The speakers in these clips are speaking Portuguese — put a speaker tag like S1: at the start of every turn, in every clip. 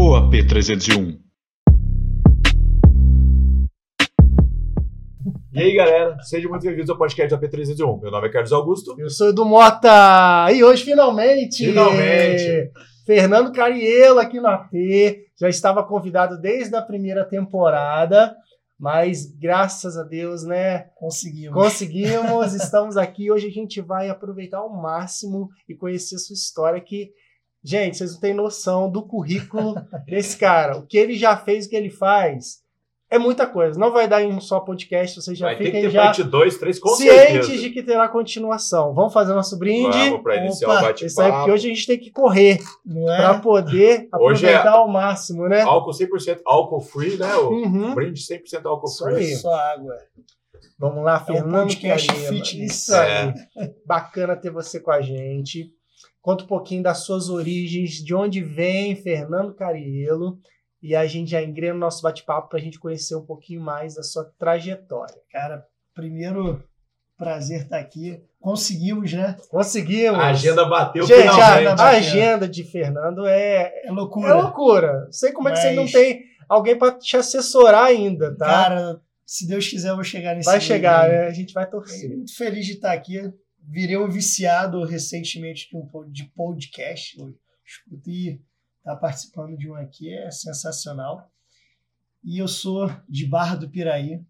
S1: ou AP301?
S2: E aí, galera, sejam muito bem-vindos ao podcast da P301. Meu nome é Carlos Augusto.
S3: Eu sou Edu Mota e hoje finalmente,
S2: Finalmente.
S3: Fernando Cariello aqui no AT, já estava convidado desde a primeira temporada, mas graças a Deus, né,
S4: Conseguimos.
S3: conseguimos, estamos aqui, hoje a gente vai aproveitar ao máximo e conhecer sua história que, gente, vocês não têm noção do currículo desse cara, o que ele já fez, o que ele faz, é muita coisa, não vai dar em um só podcast, vocês já
S2: Vai ter que
S3: fiquem
S2: ter
S3: já
S2: parte 2, 3, com
S3: cientes
S2: certeza.
S3: de que terá continuação. Vamos fazer nosso brinde.
S2: Vamos para iniciar
S4: Opa,
S2: o
S3: Isso aí, porque
S2: bate-papo.
S3: hoje a gente tem que correr
S4: Não é?
S3: para poder
S2: Hoje é-
S3: aproveitar ao máximo, né?
S2: Álcool 100% álcool free, né? O
S3: Uhum.
S2: brinde 100% álcool
S3: Isso
S2: free.
S3: aí.
S4: Só água.
S3: Vamos lá, Fernando
S4: É um podcast
S3: Cariello.
S4: fitness.
S3: Isso aí. Bacana ter você com a gente. Conta um pouquinho das suas origens, de onde vem Fernando Cariello. E a gente já engrena o nosso bate-papo para a gente conhecer um pouquinho mais da sua trajetória.
S4: Cara, primeiro prazer estar aqui. Conseguimos, né?
S3: Conseguimos!
S2: A agenda bateu
S3: Gente,
S2: finalmente.
S3: a, a agenda de Fernando é,
S4: É loucura.
S3: É loucura. Sei como é que você
S4: Mas-
S3: não tem alguém pra te assessorar ainda, tá?
S4: Cara, se Deus quiser, eu vou chegar nesse
S3: vai chegar, né? A gente vai torcer.
S4: muito feliz de estar aqui. Virei um viciado recentemente de, um, de podcast. Eu escutei, estar participando de um aqui é sensacional. E eu sou de Barra do Piraí,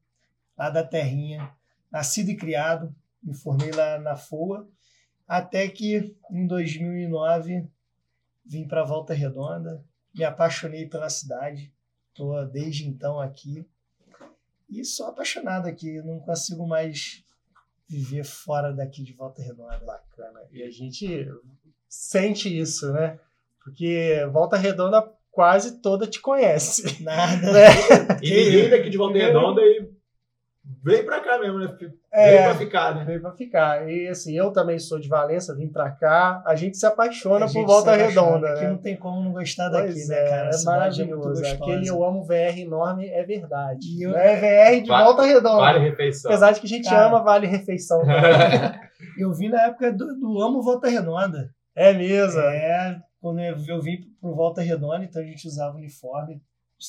S4: lá da Terrinha, nascido e criado, me formei lá na FOA, até que em 2009 vim para Volta Redonda, me apaixonei pela cidade, estou desde então aqui e sou apaixonado aqui, não consigo mais viver fora daqui de Volta Redonda.
S3: Bacana. E a gente sente isso, né? Porque Volta Redonda quase toda te conhece.
S4: Nada.
S3: né?
S2: E ninguém daqui de Volta Redonda e vem pra cá mesmo, né? Veio
S3: É.
S2: pra ficar, né?
S3: Veio pra ficar. E assim, eu também sou de Valença, vim pra cá. A gente se apaixona
S4: A
S3: por
S4: gente
S3: Volta. Redonda, né?
S4: não tem como não gostar daqui,
S3: Pois
S4: né,
S3: é,
S4: cara?
S3: É
S4: é
S3: maravilhoso.
S4: gostosa.
S3: Aquele eu amo VR enorme é verdade.
S4: E eu-
S3: é VR de
S2: Vale-
S3: Volta Redonda.
S2: Vale refeição.
S3: Apesar de que a gente
S4: Cara.
S3: ama Vale Refeição. também.
S4: Eu vi na época do, do Amo Volta Redonda.
S3: é mesmo.
S4: É, quando eu, eu vim pro Volta Redonda, então a gente usava uniforme.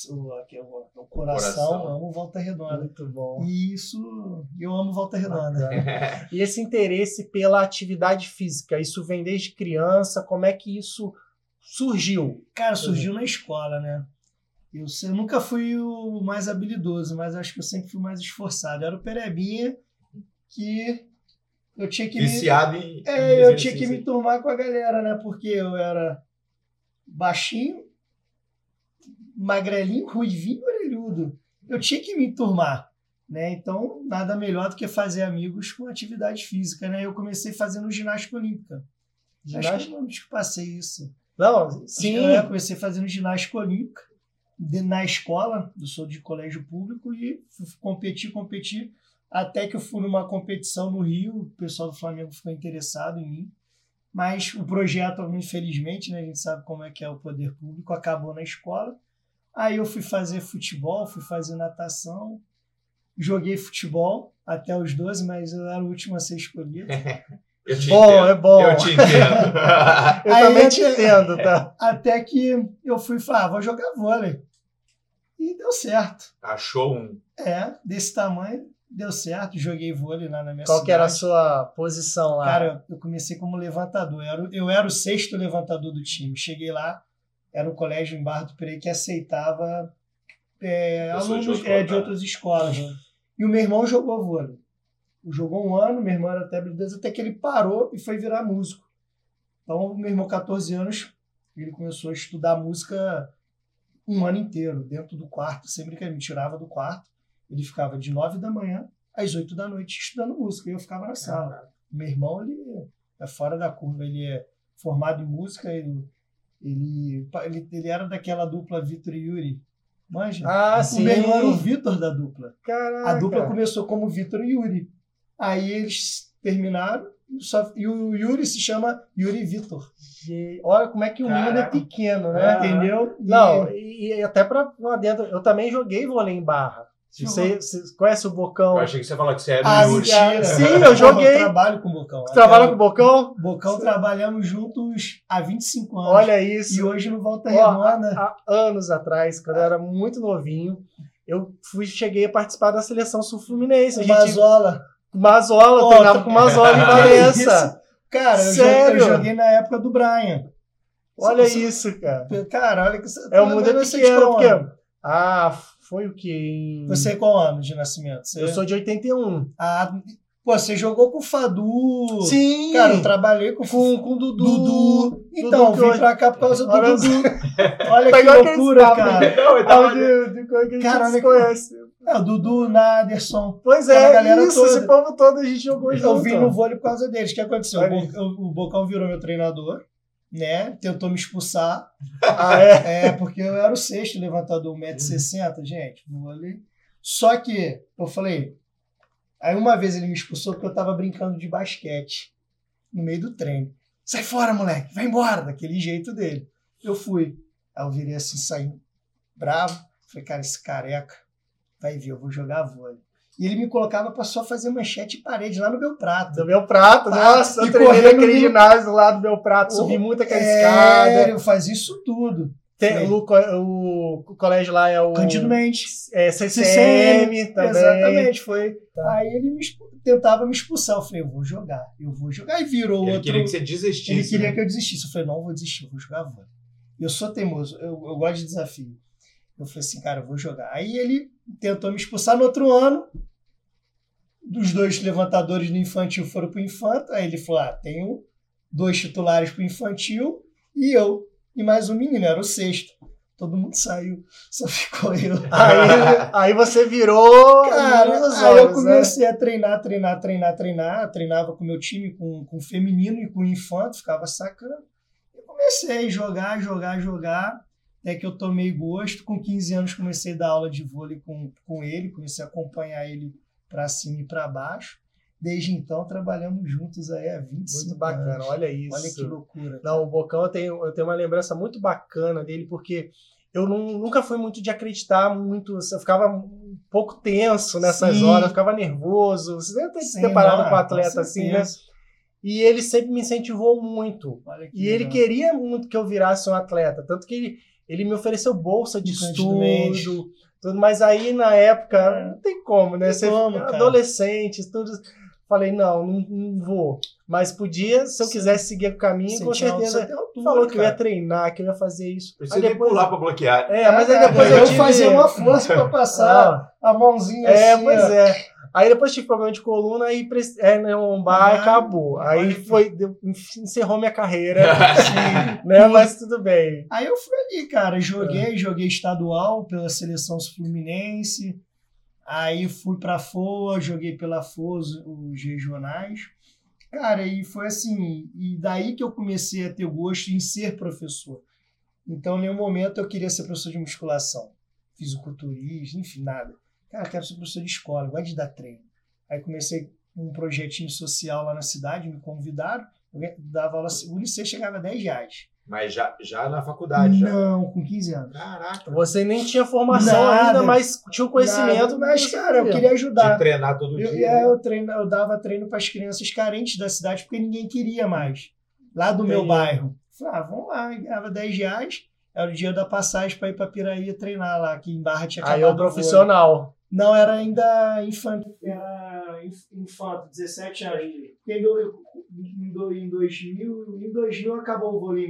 S4: O, aqui, o, o coração,
S2: Coração.
S4: amo Volta Redonda.
S3: Muito bom.
S4: E isso, eu amo Volta Redonda.
S3: E esse interesse pela atividade física, isso vem desde criança? Como é que isso surgiu?
S4: Cara, surgiu na escola, né? Eu, eu nunca fui o mais habilidoso, mas acho que eu sempre fui mais esforçado. Eu era o Perebinha que eu tinha que me,
S2: Viciado em.
S4: é,
S2: em
S4: eu tinha que me turmar com a galera, né? Porque eu era baixinho, magrelinho, ruivinho, orelhudo. Eu tinha que me turmar, né? Então, nada melhor do que fazer amigos com atividade física, né? Eu comecei fazendo ginástica olímpica. Acho que
S3: Ginástica?
S4: eu não te passei isso.
S3: Não, sim.
S4: Eu comecei fazendo ginástica olímpica de- na escola, eu sou de colégio público e fui competir, competir, até que eu fui numa competição no Rio, o pessoal do Flamengo ficou interessado em mim, mas o projeto, infelizmente, né, a gente sabe como é que é o poder público, acabou na escola, aí eu fui fazer futebol, fui fazer natação, joguei futebol até os 12, mas eu era o último a ser escolhido.
S2: Eu te
S3: Bom,
S2: entendo.
S3: é bom.
S2: Eu te entendo.
S3: Eu
S4: Aí
S3: também te
S4: te-
S3: entendo, tá?
S4: Até que eu fui falar, ah, vou jogar vôlei. E deu certo.
S2: Achou um.
S4: É, desse tamanho, deu certo. Joguei vôlei lá na minha
S3: Qual
S4: cidade.
S3: que era a sua posição lá?
S4: Cara, eu comecei como levantador. Eu era, eu era o sexto levantador do time. Cheguei lá, era um colégio em Barra do Piraí que aceitava é,
S2: Pessoas de
S4: alunos
S2: outra
S4: é, de outras escolas. E o meu irmão jogou vôlei. Jogou um ano, meu irmão era até habilidoso, até que ele parou e foi virar músico. Então, o meu irmão, 14 anos, ele começou a estudar música um ano inteiro, dentro do quarto. Sempre que ele me tirava do quarto, ele ficava de 9 da manhã às 8 da noite estudando música. E eu ficava na sala. Meu irmão, ele é fora da curva. Ele é formado em música, ele, ele, ele, ele era daquela dupla Vitor e Yuri. Manja?
S3: Ah,
S4: o
S3: sim.
S4: meu era o Vitor da dupla.
S3: Caraca.
S4: A dupla começou como Vitor e Yuri. Aí eles terminaram só- e o Yuri se chama Yuri Vitor.
S3: Gente, Olha como é que o mundo é
S2: Caraca.
S3: pequeno, né?
S2: Ah.
S4: Entendeu? E-
S3: Não, e, e até pra um adendo, eu também joguei vôlei em barra. Você, você conhece o Bocão?
S2: Eu achei que você falou que você era
S4: Ah,
S2: do Yuri.
S4: mentira.
S3: Sim, eu joguei.
S4: Eu trabalho com o Bocão.
S3: Trabalha
S4: Até
S3: com o Bocão?
S4: Bocão trabalhamos juntos há 25 anos.
S3: Olha isso.
S4: E hoje no Volta Redonda.
S3: há anos atrás, quando eu era muito novinho, eu fui, cheguei a participar da seleção sul-fluminense. Gente,
S4: Mazola.
S3: Mazola,
S4: Ó,
S3: treinava com o Mazola em Valença.
S4: Cara, eu
S3: Sério?
S4: joguei, eu joguei na época do Brian.
S3: Olha
S4: Você-
S3: isso, cara.
S4: Cara, olha que você.
S3: É o mundo é
S4: você
S3: pequeno, porque... Ah, foi o quê? Em-
S4: Você é qual ano de nascimento? Você...
S3: Eu sou de 81.
S4: Ah, pô, você jogou com o Fadu.
S3: Sim!
S4: Cara, eu trabalhei com,
S3: com, com o Dudu.
S4: Dudu. Então,
S3: Dudu que
S4: vim
S3: hoje-
S4: pra cá por causa do
S3: Olha
S4: Dudu. Olha
S3: Tá
S4: que loucura, cara.
S3: né?
S2: Não, tava...
S3: de, de coisa que a gente
S4: Cara, que-
S3: desconhece.
S4: É, o Dudu, Naderson.
S3: Pois é,
S4: galera
S3: isso,
S4: toda.
S3: esse povo todo a gente jogou junto.
S4: Eu vim no vôlei por causa deles. O que aconteceu? O, Bo- o Bocão virou meu treinador, né? Tentou me expulsar.
S3: Ah, é?
S4: É, porque eu era o sexto levantador, 1,60m, gente. Vôlei. Só que eu falei. Aí uma vez ele me expulsou porque eu tava brincando de basquete no meio do treino. Sai fora, moleque, vai embora, daquele jeito dele. Eu fui. Aí eu virei assim, saí bravo. Falei, cara, esse careca vai ver, eu vou jogar vôlei. E ele me colocava pra só fazer manchete e parede lá no meu prato.
S3: Do meu prato,
S4: Ah,
S3: nossa,
S4: e
S3: naquele
S4: no-
S3: ginásio lá do meu prato,
S4: Oh,
S3: subi muito aquela
S4: É,
S3: escada.
S4: eu fazia isso tudo.
S3: Tem, o, co- o colégio lá é o
S4: Cândido Mendes.
S3: é, CCM, também.
S4: Exatamente, foi. Aí ele me tentava me expulsar. Eu falei, eu vou jogar, eu vou jogar. Aí virou
S2: Ele
S4: outro.
S2: queria que você desistisse.
S4: Ele queria
S2: né?
S4: que eu desistisse. Eu falei, não, eu vou desistir, eu vou jogar vôlei. Eu sou teimoso, eu, eu gosto de desafio. Eu falei assim, cara, eu vou jogar. Aí ele tentou me expulsar no outro ano. Dos dois levantadores do infantil foram pro infanto. Aí ele falou: ah, tenho dois titulares pro infantil e eu. E mais um menino, era o sexto. Todo mundo saiu, só ficou eu.
S3: Aí, aí você virou
S4: Cara, aí eu
S3: olhos, né?
S4: comecei a treinar, treinar, treinar, treinar. Eu treinava com o meu time, com, com o feminino e com o infanto, ficava sacando. Eu comecei a jogar, jogar, jogar, até que eu tomei gosto. Com 15 anos comecei a dar aula de vôlei com, com ele, comecei a acompanhar ele para cima e para baixo. Desde então trabalhamos juntos aí há 25
S3: Muito bacana,
S4: anos.
S3: olha isso.
S4: Olha que loucura.
S3: Não, o Bocão eu tenho, eu tenho uma lembrança muito bacana dele, porque eu não- nunca fui muito de acreditar muito. Eu ficava um pouco tenso nessas
S4: Sim.
S3: horas, eu ficava nervoso. Você deve ter se deparado com um atleta assim, né? E ele sempre me incentivou muito.
S4: Olha que
S3: E ele
S4: legal.
S3: queria muito que eu virasse um atleta. Tanto que ele, ele me ofereceu bolsa de estudo. Tudo, mas aí na época
S4: É.
S3: não tem como, né?
S4: Tem
S3: Você
S4: como,
S3: adolescente, tudo. Falei, não, não, não vou. Mas podia, se eu
S4: Sim.
S3: quisesse seguir o caminho,
S4: Você
S3: com certeza.
S4: altura,
S3: falou que eu ia treinar, que eu ia fazer isso.
S2: Precisa
S3: depois-
S2: pular pra bloquear.
S3: É, mas aí
S4: É,
S3: depois
S4: eu,
S3: eu tive...
S4: fazia uma força para passar
S3: Ah,
S4: a mãozinha
S3: é,
S4: assim.
S3: pois
S4: ó.
S3: é. Aí depois tive problema de coluna, aí pre- é, né, lombar, e
S4: Ah,
S3: acabou. Aí foi, deu- encerrou minha carreira, né? Mas tudo bem.
S4: Aí eu fui ali, cara, joguei, joguei estadual pela seleção fluminense. Aí fui pra FOA, joguei pela FOA os, os regionais. Cara, e foi assim, e daí que eu comecei a ter gosto em ser professor. Então, em nenhum momento eu queria ser professor de musculação, fisiculturista, enfim, nada. Cara, eu quero ser professor de escola, eu gosto de dar treino. Aí comecei um projetinho social lá na cidade, me convidaram, eu dava aula e sexta, chegava a 10 reais.
S2: Mas já, já na faculdade. Já.
S4: Não, com 15 anos.
S2: Caraca.
S3: Você nem tinha formação
S4: Nada.
S3: ainda, mas tinha o conhecimento.
S4: Nada, mas, cara, eu queria
S2: De
S4: ajudar.
S2: treinar todo
S4: Eu,
S2: dia.
S4: é,
S2: né?
S4: eu, treino, eu dava treino para as crianças carentes da cidade porque ninguém queria mais. Lá do meu bairro. Falei, ah, vamos lá, eu ganhava 10 reais. Era o dia da passagem para ir para Piraí treinar lá, que em Barra tinha
S3: Aí é o profissional.
S4: Não, era ainda infanto. Era inf- infanto, 17 anos. Em, do- em, do- em 2000, em 2000 acabou o vôlei.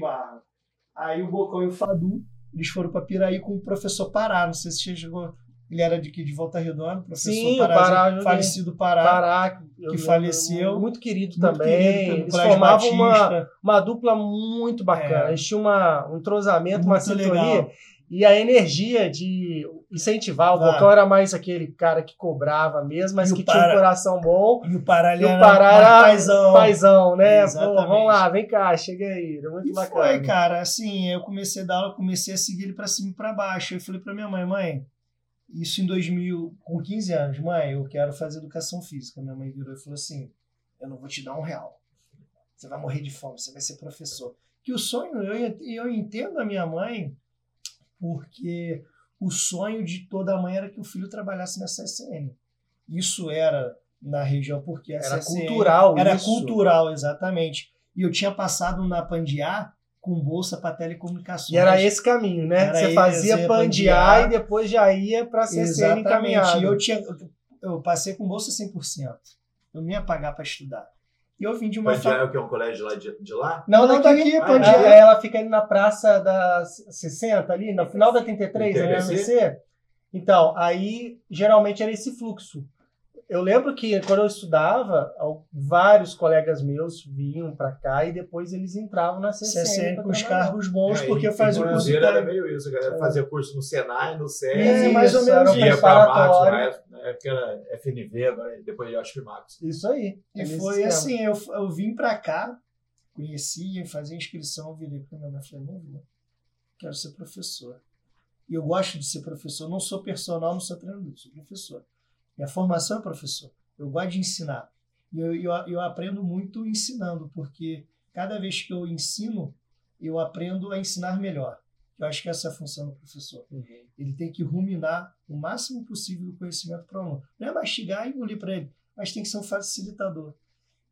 S4: Aí o Bocão e o Fadu, eles foram para Piraí com o professor Pará. Não sei se você chegou. Ele era de, de Volta Redonda, professor
S3: Sim,
S4: Pará,
S3: Pará,
S4: falecido Pará.
S3: Pará,
S4: que faleceu.
S3: Muito querido
S4: muito
S3: também.
S4: querido
S3: Eles formavam uma, uma dupla muito bacana.
S4: É.
S3: Eles tinham uma, um entrosamento, uma sintonia.
S4: legal.
S3: E a energia de incentivar. O
S4: Vai.
S3: Bocão era mais aquele cara que cobrava mesmo, mas
S4: E
S3: que tinha um coração bom.
S4: E o Pará,
S3: E o
S4: era
S3: Pará
S4: mais
S3: era
S4: paizão.
S3: paizão, né? Pô, vamos lá, vem cá, chega aí. Era muito
S4: E
S3: bacana.
S4: foi, cara. Assim, eu comecei a dar aula, comecei a seguir ele pra cima e pra baixo. Eu falei pra minha mãe, mãe, isso em 2000, com 15 anos, mãe, eu quero fazer educação física. Minha mãe virou e falou assim: eu não vou te dar um real. Você vai morrer de fome, você vai ser professor. Que o sonho, eu, eu entendo a minha mãe, porque o sonho de toda mãe era que o filho trabalhasse na CSN. Isso era na região, porque a
S3: Era
S4: CSN
S3: cultural
S4: Era
S3: isso.
S4: cultural, exatamente. E eu tinha passado na Pandiá com bolsa para telecomunicações.
S3: E era esse caminho, né?
S4: Era
S3: Você fazia pandear. e depois já ia pra CCN
S4: Exatamente.
S3: encaminhado.
S4: E eu, tinha, eu passei com bolsa 100%. Eu não ia pagar para estudar. E eu vim de uma
S2: Pandiá é o que? Um colégio lá de, de lá?
S3: Não,
S4: Não,
S3: daqui,
S4: daqui,
S3: ah,
S4: Pandiá.
S3: é, ela fica ali na praça da 60, ali, no final da 33, né,
S2: TBC?
S3: ABC. Então, aí geralmente era esse fluxo. Eu lembro que quando eu estudava, vários colegas meus vinham pra cá e depois eles entravam na CCN.
S4: CSN
S3: pra
S4: com os cargos bons,
S2: É,
S4: porque
S2: em-
S4: eu fazia
S2: em
S4: o curso
S2: Cruzeiro era meio isso, a galera fazia curso no Senai, no SESI,
S4: É, mais ou menos
S2: ia pra Max, na época era FNV, agora depois eu acho que Max.
S3: Isso aí.
S4: E
S3: é nesse
S4: foi assim, eu, eu vim pra cá, conhecia, fazia inscrição, virei pra minha mãe e falei, não vou, quero ser professor. E eu gosto de ser professor, não sou personal, não sou treinador, sou professor. Minha formação é professor, eu gosto de ensinar. E eu, eu, eu aprendo muito ensinando, porque cada vez que eu ensino, eu aprendo a ensinar melhor. Eu acho que essa é a função do professor.
S3: Uhum.
S4: Ele tem que ruminar o máximo possível do conhecimento para o aluno. Não é mastigar e engolir para ele, mas tem que ser um facilitador.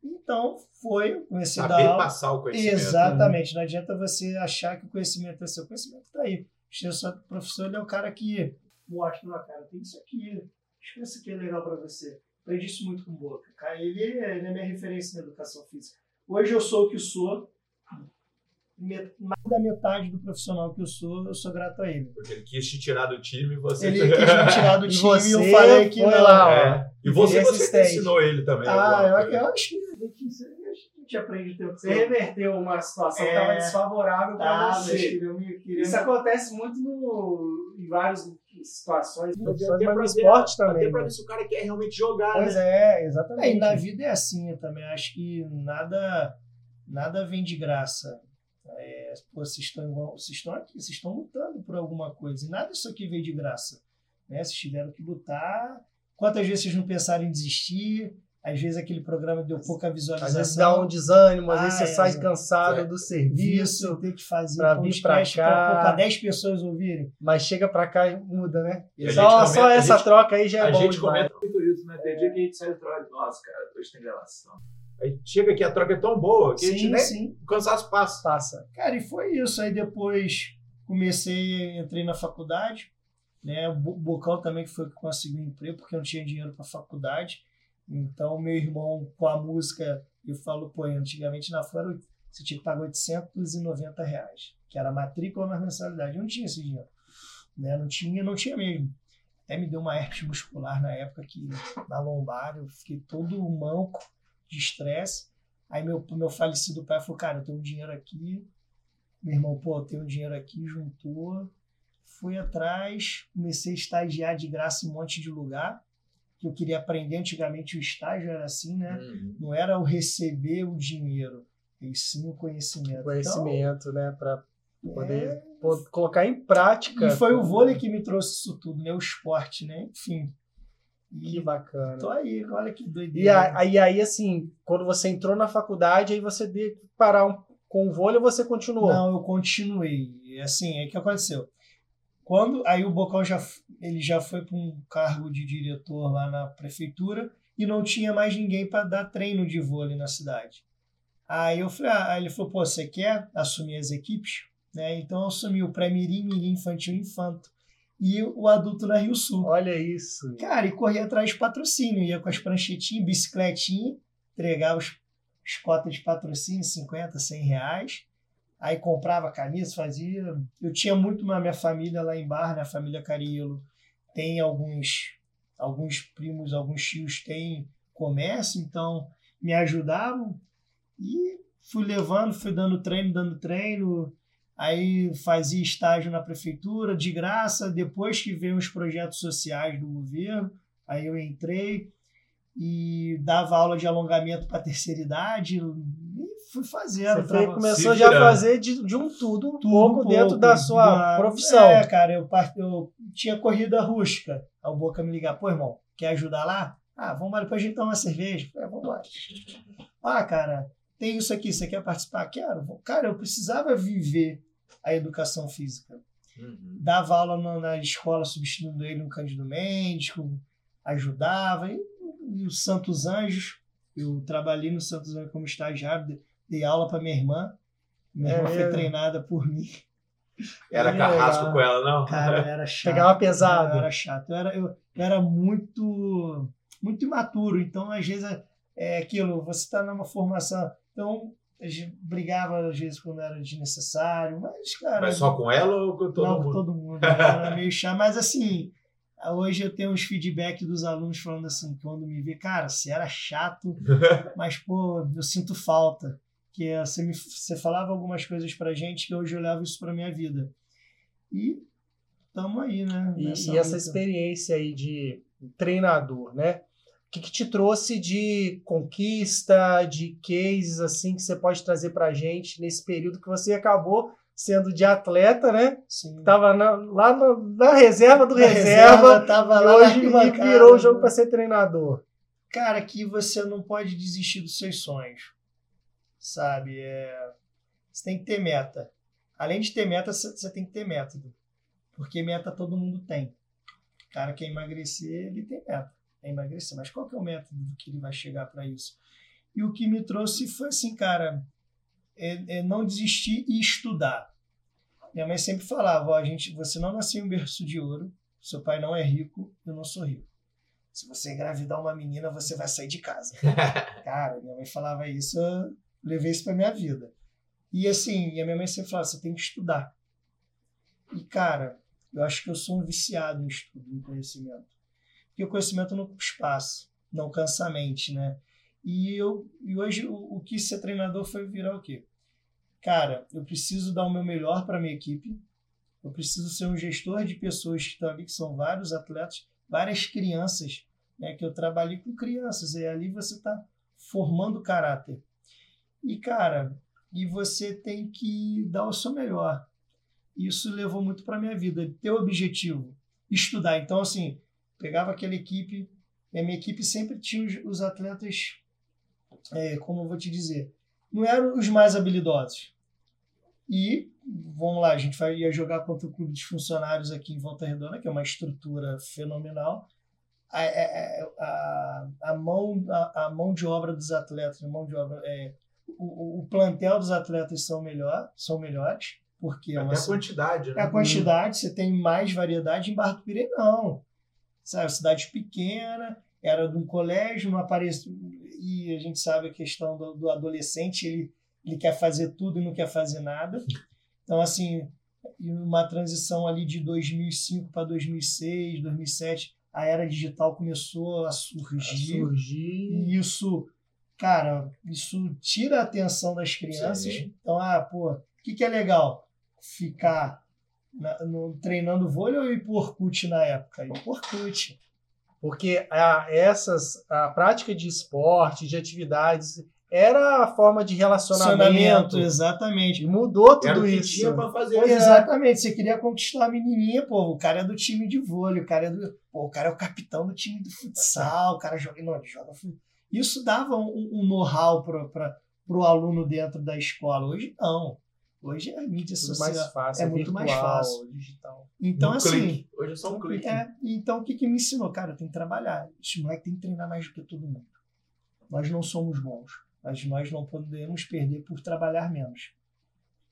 S4: Então, foi, comecei a dar
S2: Saber
S4: aula.
S2: passar o conhecimento.
S4: Exatamente. Não adianta você achar que o conhecimento é seu. O conhecimento está aí. O professor é o cara que mostra, "Ó, cara, tem isso aqui. Acho que isso aqui é legal para você. Aprendi isso muito com o Boca. Ele, é- ele é minha referência na educação física. Hoje eu sou o que sou. Met- Mais da metade do profissional que eu sou, eu sou grato a ele.
S2: Porque ele quis te tirar do time e você...
S4: Ele quis me tirar do
S3: E
S4: time
S3: você
S4: e eu falei que
S3: foi
S4: não.
S3: lá.
S2: É. E você, você que ensinou ele também.
S4: Ah, eu,
S2: coisa.
S4: eu acho que a gente, a gente aprende o tempo
S3: Você reverteu uma situação que
S4: É.
S3: estava desfavorável para
S4: Tá,
S3: você.
S4: queria
S3: Isso acontece muito no, em várias situações,
S2: Até
S3: no
S2: ver-
S3: esporte
S2: Até
S3: também.
S2: pra
S3: né?
S2: ver se o cara quer realmente jogar,
S3: Pois
S2: né?
S3: é,
S4: É,
S3: exatamente.
S4: e na vida é assim eu também. Acho que nada, nada vem de graça. É, pô, vocês estão vocês estão aqui, vocês estão lutando por alguma coisa. E nada disso aqui veio de graça. Né? Vocês tiveram que lutar. Quantas vezes vocês não pensaram em desistir? Às vezes aquele programa deu pouca
S3: Às
S4: visualização.
S3: vezes dá um desânimo, às vezes
S4: Ah,
S3: você
S4: é,
S3: sai cansado
S2: É.
S3: do
S4: Isso,
S3: serviço,
S4: ter que fazer
S3: pra vir pra
S4: podcast
S3: cá.
S4: para 10 pessoas ouvirem.
S3: mas chega pra cá e muda, né?
S2: E a
S3: Só,
S2: comenta-
S3: só
S2: a
S3: essa
S2: gente-
S3: troca aí já é
S2: a
S3: bom
S2: gente
S3: demais.
S2: comenta muito isso, né? Tem dia que a gente sai do trabalho nossa, cara, hoje tem gravação. Aí chega aqui, a troca é tão boa que a gente
S4: Sim,
S2: nem
S4: sim.
S2: o cansaço passa.
S3: Passa.
S4: Cara, e foi isso. Aí depois comecei, entrei na faculdade, né? O Bo- Bocão também que foi que conseguiu emprego, porque eu não tinha dinheiro para faculdade. Então, meu irmão, com a música, eu falo, pô, antigamente na FLA você tinha que pagar 890 reais, que era a matrícula mais mensalidade. Eu não tinha esse dinheiro. Né? Não tinha, não tinha mesmo. Até me deu uma herpes muscular na época que na lombar eu fiquei todo manco de estresse. Aí meu, meu falecido pai falou, cara, eu tenho um dinheiro aqui. Meu irmão, pô, eu tenho um dinheiro aqui, juntou. Fui atrás, comecei a estagiar de graça em um monte de lugar. Que eu queria aprender. Antigamente o estágio era assim, né?
S2: Uhum.
S4: Não era o receber o dinheiro, e sim o conhecimento.
S3: Conhecimento, né? Pra
S4: Então,
S3: poder
S4: é,
S3: colocar em prática.
S4: E foi o vôlei que me trouxe isso tudo, né? O esporte, né? Enfim.
S3: Que
S4: E
S3: bacana.
S4: tô aí, olha que
S3: E
S4: doideira.
S3: aí, aí, assim, quando você entrou na faculdade, aí você teve que parar um, com o vôlei ou você continuou?
S4: Não, eu continuei. E, Assim, é que aconteceu. Quando aí o Bocão já ele já foi para um cargo de diretor lá na prefeitura e não tinha mais ninguém para dar treino de vôlei na cidade. Aí eu falei, ah, ele falou, pô, você quer assumir as equipes? Né? Então eu assumi o pré-mirim, mirim, infantil, e infanto e o adulto na Rio Sul.
S3: Olha isso.
S4: Cara, e corria atrás de patrocínio, ia com as pranchetinhas, bicicletinha, entregava os, as cotas de patrocínio, 50, 100 reais. Aí comprava camisa, fazia. Eu tinha muito na minha família lá em Barra, na família Carielo. Tem alguns, alguns primos, alguns tios têm comércio, então me ajudavam. E fui levando, fui dando treino, dando treino. Aí fazia estágio na prefeitura de graça. Depois que veio os projetos sociais do governo, aí eu entrei e dava aula de alongamento para terceira idade. E fui fazendo.
S3: Você foi- começou já a fazer de, de um tudo um
S4: tudo
S3: pouco
S4: um
S3: dentro
S4: pouco
S3: da sua
S4: da-
S3: profissão.
S4: É, cara, eu, eu tinha corrida rústica. Aí o Boca me ligar, pô, irmão, quer ajudar lá? Ah, vamos lá, depois a gente toma uma cerveja. "Ah, vamos lá. Ah, cara, tem isso aqui, você quer participar? Quero. Cara, eu precisava viver a educação física.
S2: Uhum.
S4: dava aula na, na escola substituindo ele no Cândido Mendes, ajudava. E, e o Santos Anjos, eu trabalhei no Santos Anjos como estagiário, de- dei aula para minha irmã. Minha
S3: É
S4: irmã foi
S3: mesmo?
S4: treinada por mim.
S2: Era
S3: Que
S2: carrasco
S3: legal.
S2: com ela, não?
S4: Cara, eu era chato.
S3: Pegava pesado.
S4: Eu era chato. Eu era, eu, eu era muito, muito imaturo. Então, às vezes, é, é aquilo, você está numa formação. Então, a gente brigava, às vezes, quando era desnecessário. Mas, cara.
S2: Mas só com ela ou com todo
S4: não, com
S2: mundo?
S4: todo mundo. Era meio chato. Mas, assim, hoje eu tenho uns feedback dos alunos falando assim, quando me vê, cara, você era chato, mas, pô, eu sinto falta. Que você, me, você falava algumas coisas pra gente que hoje eu levo isso pra minha vida. E tamo aí, né?
S3: E, e essa experiência aí de treinador, né? O que, que te trouxe de conquista, de cases assim que você pode trazer pra gente nesse período que você acabou sendo de atleta, né?
S4: Sim.
S3: Tava na- lá na, na reserva do
S4: Na
S3: reserva,
S4: tava
S3: e
S4: lá
S3: hoje virou o jogo
S4: né?
S3: para ser treinador.
S4: Cara, que você não pode desistir dos seus sonhos. Sabe? É... Você tem que ter meta. Além de ter meta, você tem que ter método. Porque meta todo mundo tem. O cara quer emagrecer, ele tem meta. É emagrecer. Mas qual que é o método que ele vai chegar para isso? E o que me trouxe foi assim, cara, é, é não desistir e estudar. Minha mãe sempre falava, ó, a gente, você não nasceu em berço de ouro, seu pai não é rico, eu não sou rico. Se você engravidar uma menina, você vai sair de casa. Cara, minha mãe falava isso, eu levei isso pra minha vida. E assim, e a minha mãe sempre falava, você tem que estudar. E cara, eu acho que eu sou um viciado em estudo, em conhecimento. Porque o conhecimento ocupa espaço, não cansa a mente, né? E, eu, e hoje o, o que ser treinador foi virar o quê? Cara, eu preciso dar o meu melhor para minha equipe. Eu preciso ser um gestor de pessoas que estão ali, que são vários atletas, várias crianças, né? Que eu trabalhei com crianças e ali você está formando caráter. E cara, e você tem que dar o seu melhor. Isso levou muito para minha vida, ter o objetivo, estudar. Então assim, pegava aquela equipe, e a minha equipe sempre tinha os, os atletas, é, como eu vou te dizer, não eram os mais habilidosos. E, vamos lá, a gente vai, ia jogar contra o Clube dos Funcionários aqui em Volta Redonda, que é uma estrutura fenomenal. A, a, a, a mão, a, a, mão de obra dos atletas, a mão de obra, é, o, o plantel dos atletas são, melhor, são melhores, porque é, uma,
S2: a quantidade, né?
S4: É a quantidade, você tem mais variedade em Barra do Pirê, não. Sabe, cidade pequena, era de um colégio, não aparece. E a gente sabe a questão do, do adolescente, ele, ele quer fazer tudo e não quer fazer nada. Então, assim, uma transição ali de 2005 para 2006, 2007, a era digital começou a surgir.
S3: A surgir.
S4: E isso, cara, isso tira a atenção das crianças.
S2: Sim.
S4: Então, ah, pô, o que, que é legal? Ficar na, no, treinando vôlei ou ir pro Orkut na época? Ir pro Orkut.
S3: Porque a, essas, a prática de esporte, de atividades, era a forma de relacionamento.
S4: exatamente.
S3: Mudou tudo
S2: Era o que
S3: isso.
S2: tinha pra fazer.
S4: Pois, exatamente. Você queria conquistar a menininha, pô. O cara é do time de vôlei, o cara é do. Pô, o cara é o capitão do time do futsal, o cara joga. Não, ele joga. Isso dava um, um know-how para o aluno dentro da escola. Hoje não. Hoje é mídia
S3: Tudo
S4: social.
S3: mais fácil,
S4: é muito
S3: virtual,
S4: mais fácil.
S3: digital.
S4: Então,
S2: Um
S4: assim.
S2: clique. Hoje é só um clique.
S4: É, então, o que, que me ensinou? Cara, eu tenho que trabalhar. Esse moleque tem que treinar mais do que todo mundo. Nós não somos bons, mas nós não podemos perder por trabalhar menos.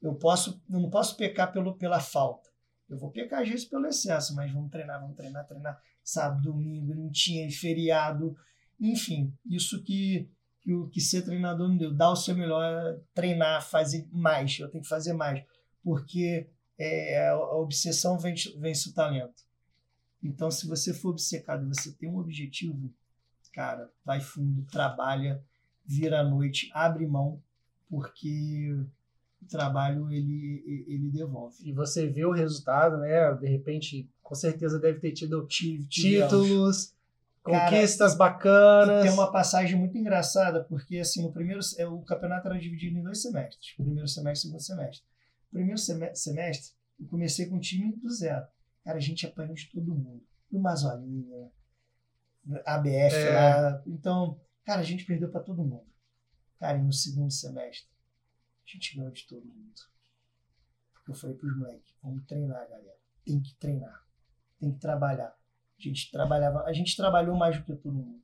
S4: Eu, posso, eu não posso pecar pelo, pela falta. Eu vou pecar às vezes pelo excesso, mas vamos treinar, vamos treinar, treinar. Sábado, domingo, não tinha feriado. Enfim, isso que, que o que ser treinador me deu. Dar o seu melhor, treinar, fazer mais. Eu tenho que fazer mais. Porque é, a obsessão vence, vence o talento. Então, se você for obcecado e você tem um objetivo, cara, vai fundo, trabalha, vira à noite, abre mão, porque o trabalho ele, ele devolve.
S3: E você vê o resultado, né? De repente, com certeza deve ter tido
S4: Tive- tivemos.
S3: títulos,
S4: Cara,
S3: conquistas bacanas.
S4: Tem uma passagem muito engraçada, porque assim, no primeiro o campeonato era dividido em dois semestres, primeiro semestre e segundo semestre. Primeiro seme- semestre, eu comecei com um time do zero. Cara, a gente apanhou de todo mundo. Do Mazolinha, ABF
S3: É.
S4: lá. Então, cara, a gente perdeu para todo mundo. Cara, e no segundo semestre, a gente ganhou de todo mundo. Porque eu falei pros moleques, vamos treinar, galera. tem que treinar, tem que trabalhar. A gente trabalhava, a gente trabalhou mais do que todo mundo.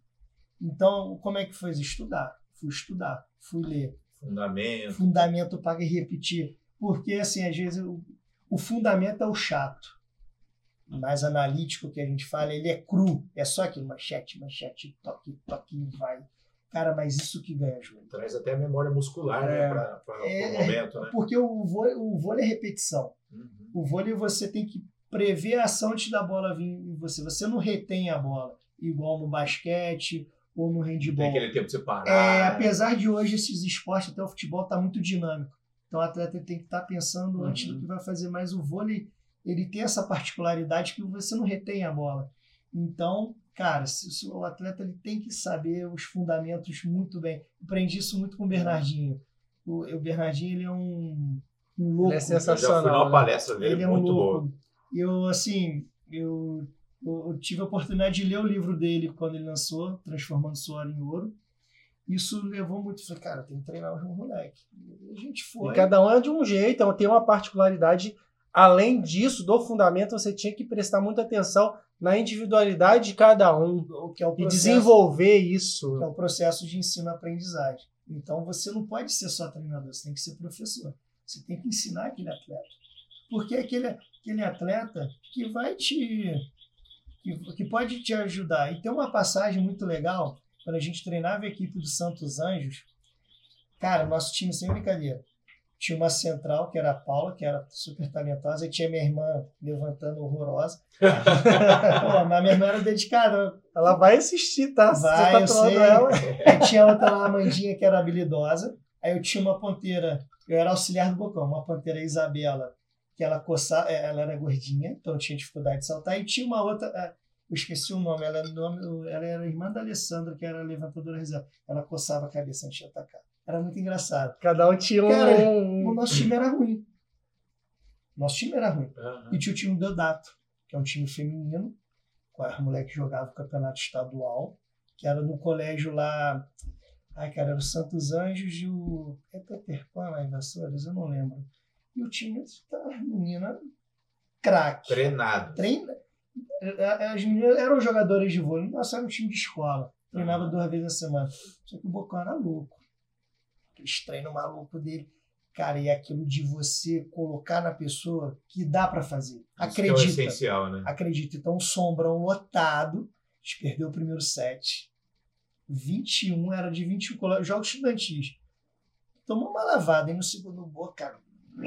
S4: Então, como é que foi? Estudar. Fui estudar, fui ler.
S2: Fundamento.
S4: Fundamento para repetir. Porque, assim, às vezes o, o fundamento é o chato. Mais analítico que a gente fala, ele é cru. É só aquilo, manchete, manchete, toque, toque, vai. Cara, mas isso que ganha jogo.
S2: Traz até a memória muscular,
S3: É.
S2: né? Para
S4: É,
S2: o momento, né?
S4: Porque o vôlei, o vôlei é repetição.
S2: Uhum.
S4: O vôlei você tem que prever a ação antes da bola vir em você. Você não retém a bola, igual no basquete ou no handball.
S2: Tem aquele tempo de você parar.
S4: É,
S2: né?
S4: apesar de hoje esses esportes, até o futebol, tá muito dinâmico. Então o atleta tem que estar pensando antes
S3: Uhum.
S4: do que vai fazer. Mas o vôlei, ele tem essa particularidade que você não retém a bola. Então, cara, se, se o atleta ele tem que saber os fundamentos muito bem. Aprendi isso muito com o Bernardinho. O, o Bernardinho, ele é um, um louco.
S3: Ele é
S2: Eu já fui
S3: sensacional.
S2: numa
S3: né?
S2: palestra dele,
S4: Ele é um
S2: muito
S4: louco. Eu, assim, eu, eu tive a oportunidade de ler o livro dele quando ele lançou, Transformando Suor em Ouro. Isso levou muito. Falei, cara, tem que treinar os moleques. E a gente
S3: E
S4: foi.
S3: cada um é de um jeito, então tem uma particularidade. Além disso, do fundamento, você tinha que prestar muita atenção na individualidade de cada um
S4: é o
S3: e
S4: processo,
S3: desenvolver isso.
S4: que é o processo de ensino-aprendizagem. Então você não pode ser só treinador, você tem que ser professor. Você tem que ensinar aquele atleta. Porque é aquele, aquele atleta que vai te. Que, que pode te ajudar. E tem uma passagem muito legal, quando a gente treinava a equipe do Santos Anjos. Cara, nosso time, sem brincadeira, tinha uma central, que era a Paula, que era super talentosa, e tinha minha irmã levantando horrorosa. Pô, mas minha irmã era dedicada,
S3: Ela vai assistir, tá?
S4: Vai,
S3: Você tá
S4: eu sei.
S3: ela.
S4: Aí tinha outra lá, a Mandinha, que era habilidosa. Aí eu tinha uma ponteira, eu era auxiliar do Bocão, uma ponteira Isabela, que ela coçava, eh, ela era gordinha, então tinha dificuldade de saltar. E tinha uma outra, eh, eu esqueci o nome, ela era, nome, ela era irmã da Alessandra, que era levantadora reserva. Ela coçava a cabeça antes de atacar. Era muito engraçado.
S3: Cada um tinha um.
S4: Cara, O nosso time era ruim. Nosso time era ruim.
S2: Aham.
S4: E tinha o time do Deodato, que é um time feminino, com as moleques que jogavam o campeonato estadual, que era no colégio lá. Ai, cara, era o Santos Anjos e o. É Peter Pan lá em Vassouras? Eu não lembro. E o time da menina craque.
S2: Treinado.
S4: Treina. As meninas eram jogadores de vôlei, nossa, era um time de escola. Treinava duas vezes na semana. Só que o Bocão era louco. Aqueles treinos malucos dele. Cara, e aquilo de você colocar na pessoa que dá pra fazer.
S2: Isso é o
S4: Acredita.
S2: essencial, né?
S4: Acredita. Então, sombrão lotado. A gente perdeu o primeiro set. 21, era de 21 colo- jogos estudantis. Tomou uma lavada e no segundo gol, cara,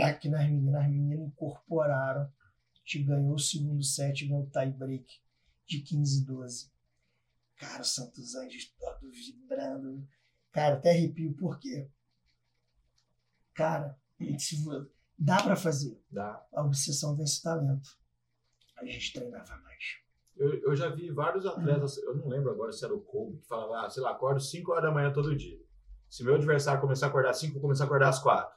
S4: aqui nas meninas, as meninas incorporaram. A gente ganhou o segundo set, ganhou o tie break de 15 12. Cara, o Santos Anjos todo vibrando. Cara, até arrepio, por quê? Cara, se dá pra fazer.
S2: Dá.
S4: A obsessão vence o talento. A gente treinava mais.
S2: Eu, eu já vi vários atletas, eu não lembro agora se era o Kobe, que falava, ah, sei lá, acordo 5 horas da manhã todo dia. Se meu adversário começar a acordar às 5, eu vou começar a acordar às 4.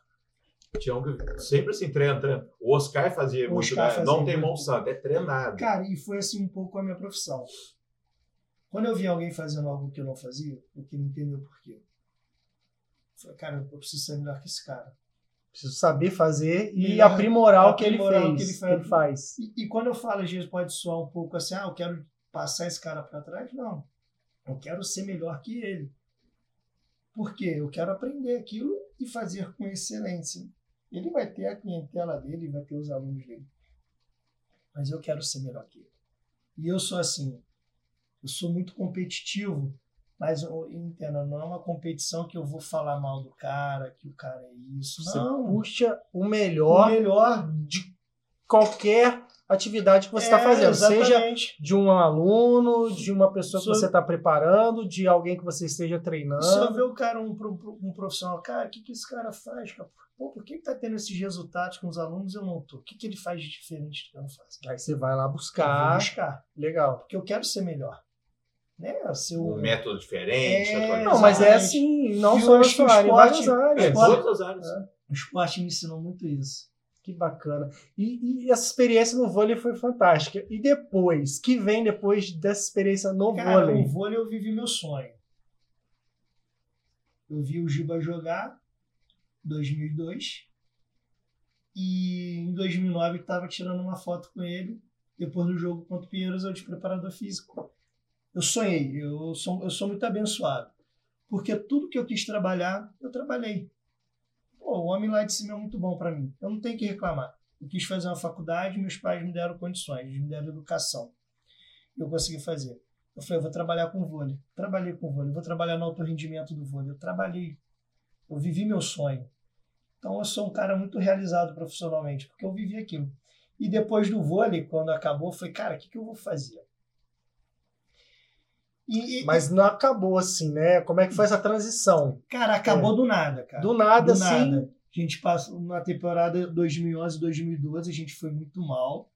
S2: Tinha um que sempre assim, treino, treino. O Oscar fazia
S4: O
S2: muito,
S4: Oscar
S2: né?
S4: fazia
S2: Não tem mão santa, é treinado.
S4: Cara, e foi assim um pouco a minha profissão. Quando eu vi alguém fazendo algo que eu não fazia, eu queria entender o porquê. Eu falei, cara, eu preciso ser melhor que esse cara.
S3: Preciso saber fazer e
S4: Melhor-
S3: aprimorar o que ele fez.
S4: o que ele
S3: que
S4: faz.
S3: ele faz.
S4: E, e quando eu falo, às vezes pode soar um pouco assim, ah, eu quero passar esse cara para trás. Não. Eu quero ser melhor que ele. Por quê? Eu quero aprender aquilo e fazer com excelência. Ele vai ter a clientela dele, vai ter os alunos dele. Mas eu quero ser melhor que ele. E eu sou assim. Eu sou muito competitivo, mas entenda, não é uma competição que eu vou falar mal do cara, que o cara é isso.
S3: Você
S4: Não.
S3: puxa o
S4: O
S3: melhor
S4: melhor
S3: de qualquer atividade que você está
S4: É,
S3: fazendo. Seja
S4: exatamente.
S3: de um aluno, de uma pessoa que você está preparando, de alguém que você esteja treinando.
S4: Se eu ver o cara, um, um profissional, cara, o que, que esse cara faz? cara? Pô, por que, que tá tendo esses resultados com os alunos e eu não tô? O que, que ele faz de diferente do que eu não faço?
S3: Aí você vai lá
S4: Eu vou
S3: buscar.
S4: buscar,
S3: Legal.
S4: porque eu quero ser melhor. Né? Ser o-
S2: Um método diferente,
S4: É,
S2: atualizado.
S3: Não, mas é assim, não
S4: E
S3: só
S4: eu
S3: na
S4: acho que o
S3: sua área, em
S4: esporte-
S3: várias áreas.
S2: Em
S4: Esporte-
S2: todas as áreas.
S4: o esporte me ensinou muito isso.
S3: Que bacana. E, e essa experiência no vôlei foi fantástica. E depois? que vem depois dessa experiência no
S4: Cara,
S3: vôlei?
S4: o vôlei eu vivi meu sonho. Eu vi o Giba jogar 2002. E em 2009 eu estava tirando uma foto com ele, depois do jogo contra o Pinheiros, eu de preparador físico. Eu sonhei, eu sou, eu sou muito abençoado. Porque tudo que eu quis trabalhar, eu trabalhei. Pô, o homem lá de cima é muito bom para mim. Eu não tenho que reclamar. Eu quis fazer uma faculdade, meus pais me deram condições, me deram educação. Eu consegui fazer. Eu falei, eu vou trabalhar com vôlei. Trabalhei com vôlei, vou trabalhar no alto rendimento do vôlei. Eu trabalhei. Eu vivi meu sonho. Então eu sou um cara muito realizado profissionalmente, porque eu vivi aquilo. E depois do vôlei, quando acabou, falei, cara, o que, que eu vou fazer?
S3: E, Mas não acabou assim, né? Como é que foi essa transição?
S4: Cara, acabou é. do nada, cara.
S3: Do nada, do assim. Nada.
S4: A gente passou na temporada 2011, 2012, a gente foi muito mal.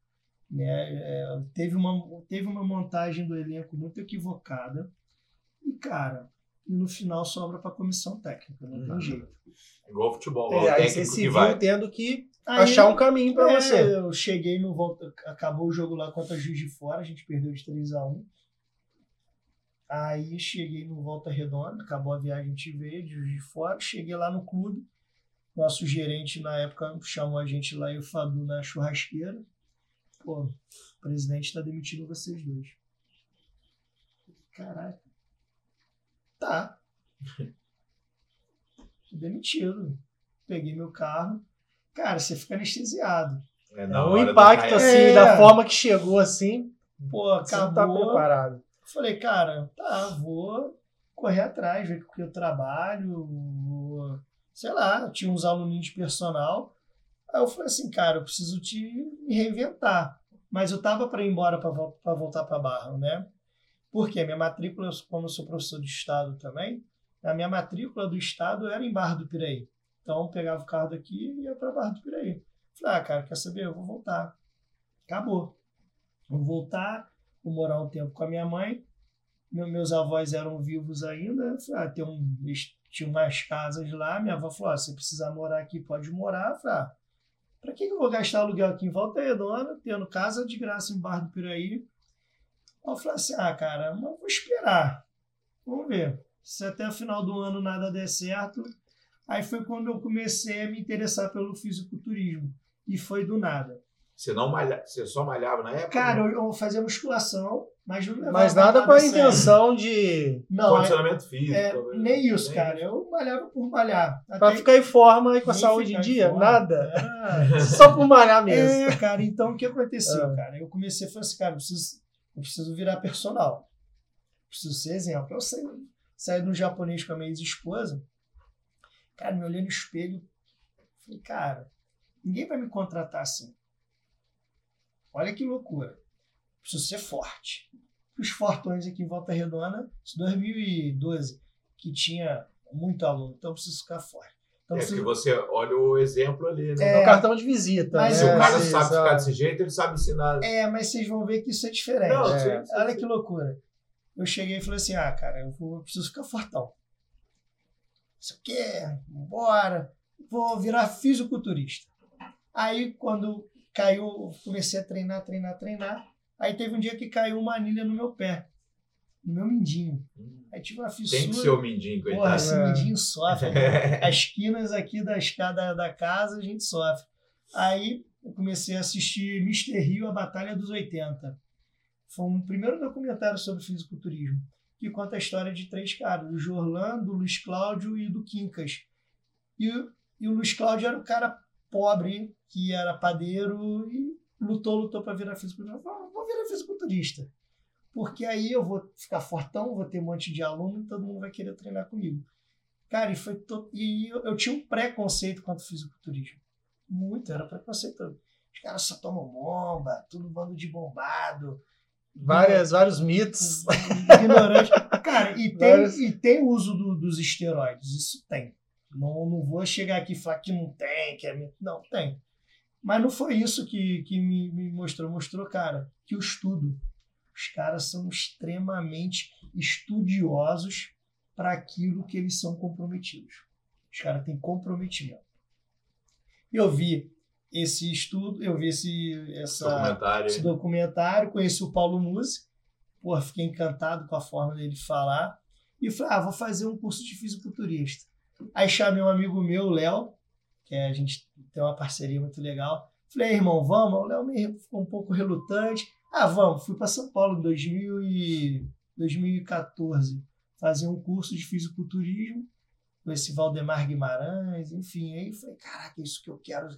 S4: Né? É, teve, uma, teve uma montagem do elenco muito equivocada. E, cara, no final sobra para a comissão técnica, não uhum. tem jeito.
S2: Igual futebol,
S3: é, aí você se viu tendo que aí, achar um caminho para é, você.
S4: Eu cheguei no volta, acabou o jogo lá contra a Juiz de Fora, a gente perdeu de 3 a 1 Aí cheguei no Volta Redonda, acabou a viagem, a gente veio de de Fora, cheguei lá no clube, nosso gerente na época chamou a gente lá e o Fadu na churrasqueira. Pô, o presidente está demitindo vocês dois. Caraca. Tá. Demitido. Peguei meu carro. Cara, você fica anestesiado.
S3: É, o impacto, assim, é. da forma que chegou, assim.
S4: Pô, acabou. Você não tá preparado. Falei, cara, tá, vou correr atrás, ver o que eu trabalho, vou, sei lá, tinha uns alunos de personal. Aí eu falei assim, cara, eu preciso te me reinventar. Mas eu tava para ir embora para voltar para Barra, né? Porque a minha matrícula, como eu sou professor de estado também, a minha matrícula do estado era em Barra do Piraí. Então eu pegava o carro daqui e ia para Barra do Piraí. Falei, ah, cara, quer saber? Eu vou voltar. Acabou. Vou voltar Vou morar um tempo com a minha mãe. Meu, meus avós eram vivos ainda. Falei, ah, tem um, tinha umas casas lá. Minha avó falou: ah, se precisar morar aqui, pode morar. Falei, ah, para que, que eu vou gastar aluguel aqui em Volta Redonda, tendo casa de graça em Barra do Piraí? Eu falei assim: ah, cara, mas vou esperar. Vamos ver. Se até o final do ano nada der certo. Aí foi quando eu comecei a me interessar pelo fisiculturismo. E foi do nada.
S2: Você não malha, você só malhava na época?
S4: Cara, eu, eu fazia musculação, mas não
S3: Mas nada com a intenção de
S2: não, condicionamento é, físico.
S4: É, nem isso, nem cara. Isso. Eu malhava por malhar.
S3: Até pra ficar em forma e com a saúde em dia? Em nada. É. só por malhar mesmo.
S4: É, cara, então o que aconteceu, é. cara? Eu comecei a falar assim, cara, eu preciso, eu preciso virar personal. Preciso ser exemplo. Eu saí, saí do japonês com a minha ex-esposa. Cara, me olhei no espelho. Falei, cara, ninguém vai me contratar assim. Olha que loucura. Preciso ser forte. Os fortões aqui em Volta Redonda, 2012, que tinha muito aluno, então preciso ficar forte. Então,
S2: é preciso... que você olha o exemplo ali, né?
S3: É, o cartão de visita.
S2: Mas,
S3: né?
S2: Se o cara sabe exato. ficar desse jeito, ele sabe ensinar.
S4: É, mas vocês vão ver que isso é diferente. Não, é. Sim, sim, olha sim. que loucura. Eu cheguei e falei assim: ah, cara, eu, vou, eu preciso ficar fortão. Isso aqui, bora, vou virar fisiculturista. Aí, quando caiu, comecei a treinar, treinar, treinar. Aí teve um dia que caiu uma anilha no meu pé, no meu mindinho. Aí tive uma fissura.
S2: Tem que ser o mindinho, coitado.
S4: Porra, esse mindinho sofre. Né? As quinas aqui da escada da casa, a gente sofre. Aí eu comecei a assistir Mr. Rio, a Batalha dos 80. Foi um primeiro documentário sobre fisiculturismo, que conta a história de três caras, do Jorlan, do Luiz Cláudio e do Quincas. E, e o Luiz Cláudio era o cara pobre que era padeiro e lutou, lutou para virar fisiculturista. Ah, vou virar fisiculturista. Porque aí eu vou ficar fortão, vou ter um monte de aluno e todo mundo vai querer treinar comigo. Cara, e foi to... e eu, eu, tinha um preconceito contra o fisiculturismo. Muito, era preconceito. Os caras só tomam bomba, tudo bando de bombado.
S3: Várias, vários mitos.
S4: Ignorante. Cara, e tem, Vários... e tem uso do, dos esteroides, isso tem. Não, não vou chegar aqui e falar que não tem, que é. Não, tem. Mas não foi isso que, que me, me mostrou. Mostrou, cara, que o estudo. Os caras são extremamente estudiosos para aquilo que eles são comprometidos. Os caras têm comprometimento. Eu vi esse estudo, eu vi esse, essa,
S2: documentário.
S4: esse documentário, conheci o Paulo Musi, porra, fiquei encantado com a forma dele falar, e falei, ah, vou fazer um curso de fisiculturista. Aí chamei um amigo meu, Léo, que que a gente tem uma parceria muito legal. Falei, irmão, vamos? O Léo me ficou um pouco relutante. Ah, vamos. Fui para São Paulo em 2000 e 2014 fazer um curso de fisiculturismo com esse Valdemar Guimarães, enfim. Aí falei, caraca, é isso que eu quero.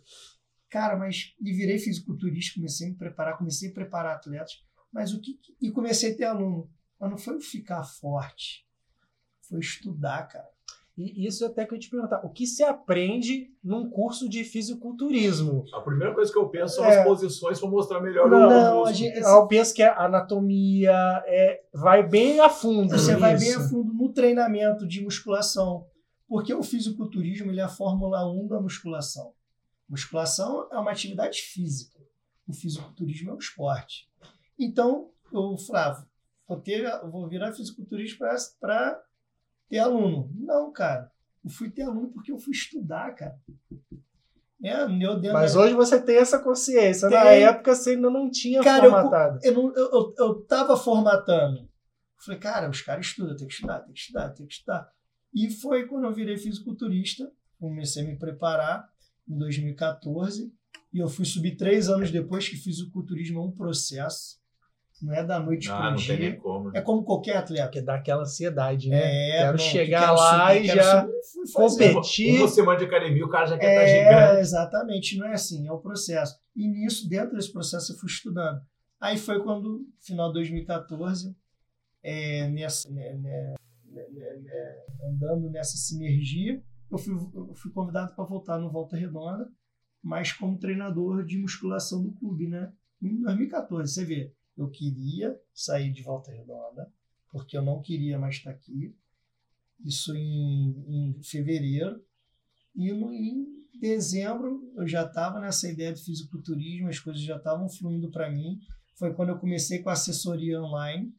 S4: Cara, mas me virei fisiculturista, comecei a me preparar, comecei a preparar atletas, mas o que e comecei a ter aluno. Mas não foi ficar forte, foi estudar, cara.
S3: E isso até que eu ia te perguntar, o que se aprende num curso de fisiculturismo?
S2: A primeira coisa que eu penso são
S3: É.
S2: as posições para mostrar melhor
S3: Não,
S2: o
S4: não, a gente-
S3: Eu penso que a anatomia é, vai bem a fundo.
S4: Você vai bem a fundo no treinamento de musculação. Porque o fisiculturismo ele é a Fórmula 1 da musculação. Musculação é uma atividade física. O fisiculturismo é um esporte. Então, eu falava, vou, ter, vou virar fisiculturista para ter aluno. Não, cara. Eu fui ter aluno porque eu fui estudar, cara. É, eu dentro
S3: Mas
S4: da-
S3: hoje você tem essa consciência. Na
S4: Tem.
S3: época você ainda não tinha
S4: Cara,
S3: formatado.
S4: eu, eu, eu, eu tava formatando. Eu Falei, cara, os caras estudam, tenho que estudar, tenho que estudar, tenho que estudar. E foi quando eu virei fisiculturista, comecei a me preparar em 2014, e eu fui subir três anos depois que fisiculturismo é um processo, não é da noite
S2: Ah,
S4: para o
S2: não tem nem
S4: dia.
S2: como. né?
S4: É como qualquer atleta.
S3: Porque dá aquela ansiedade, né?
S4: É,
S3: Quero
S4: não,
S3: chegar
S4: quero
S3: lá
S4: subir,
S3: e já competir.
S2: Uma semana de academia, o cara já quer estar
S4: É,
S2: gigante.
S4: exatamente, não é assim, é o processo. E nisso, dentro desse processo, eu fui estudando. Aí foi quando, final de 2014, é, nessa, né, né, né, né, né, andando nessa sinergia, eu fui, eu fui convidado para voltar no Volta Redonda, mas como treinador de musculação do clube, né? Em 2014, você vê, eu queria sair de Volta Redonda, porque eu não queria mais estar aqui. Isso em, em fevereiro. E no, em dezembro eu já estava nessa ideia de fisiculturismo, as coisas já estavam fluindo para mim. Foi quando eu comecei com a assessoria online,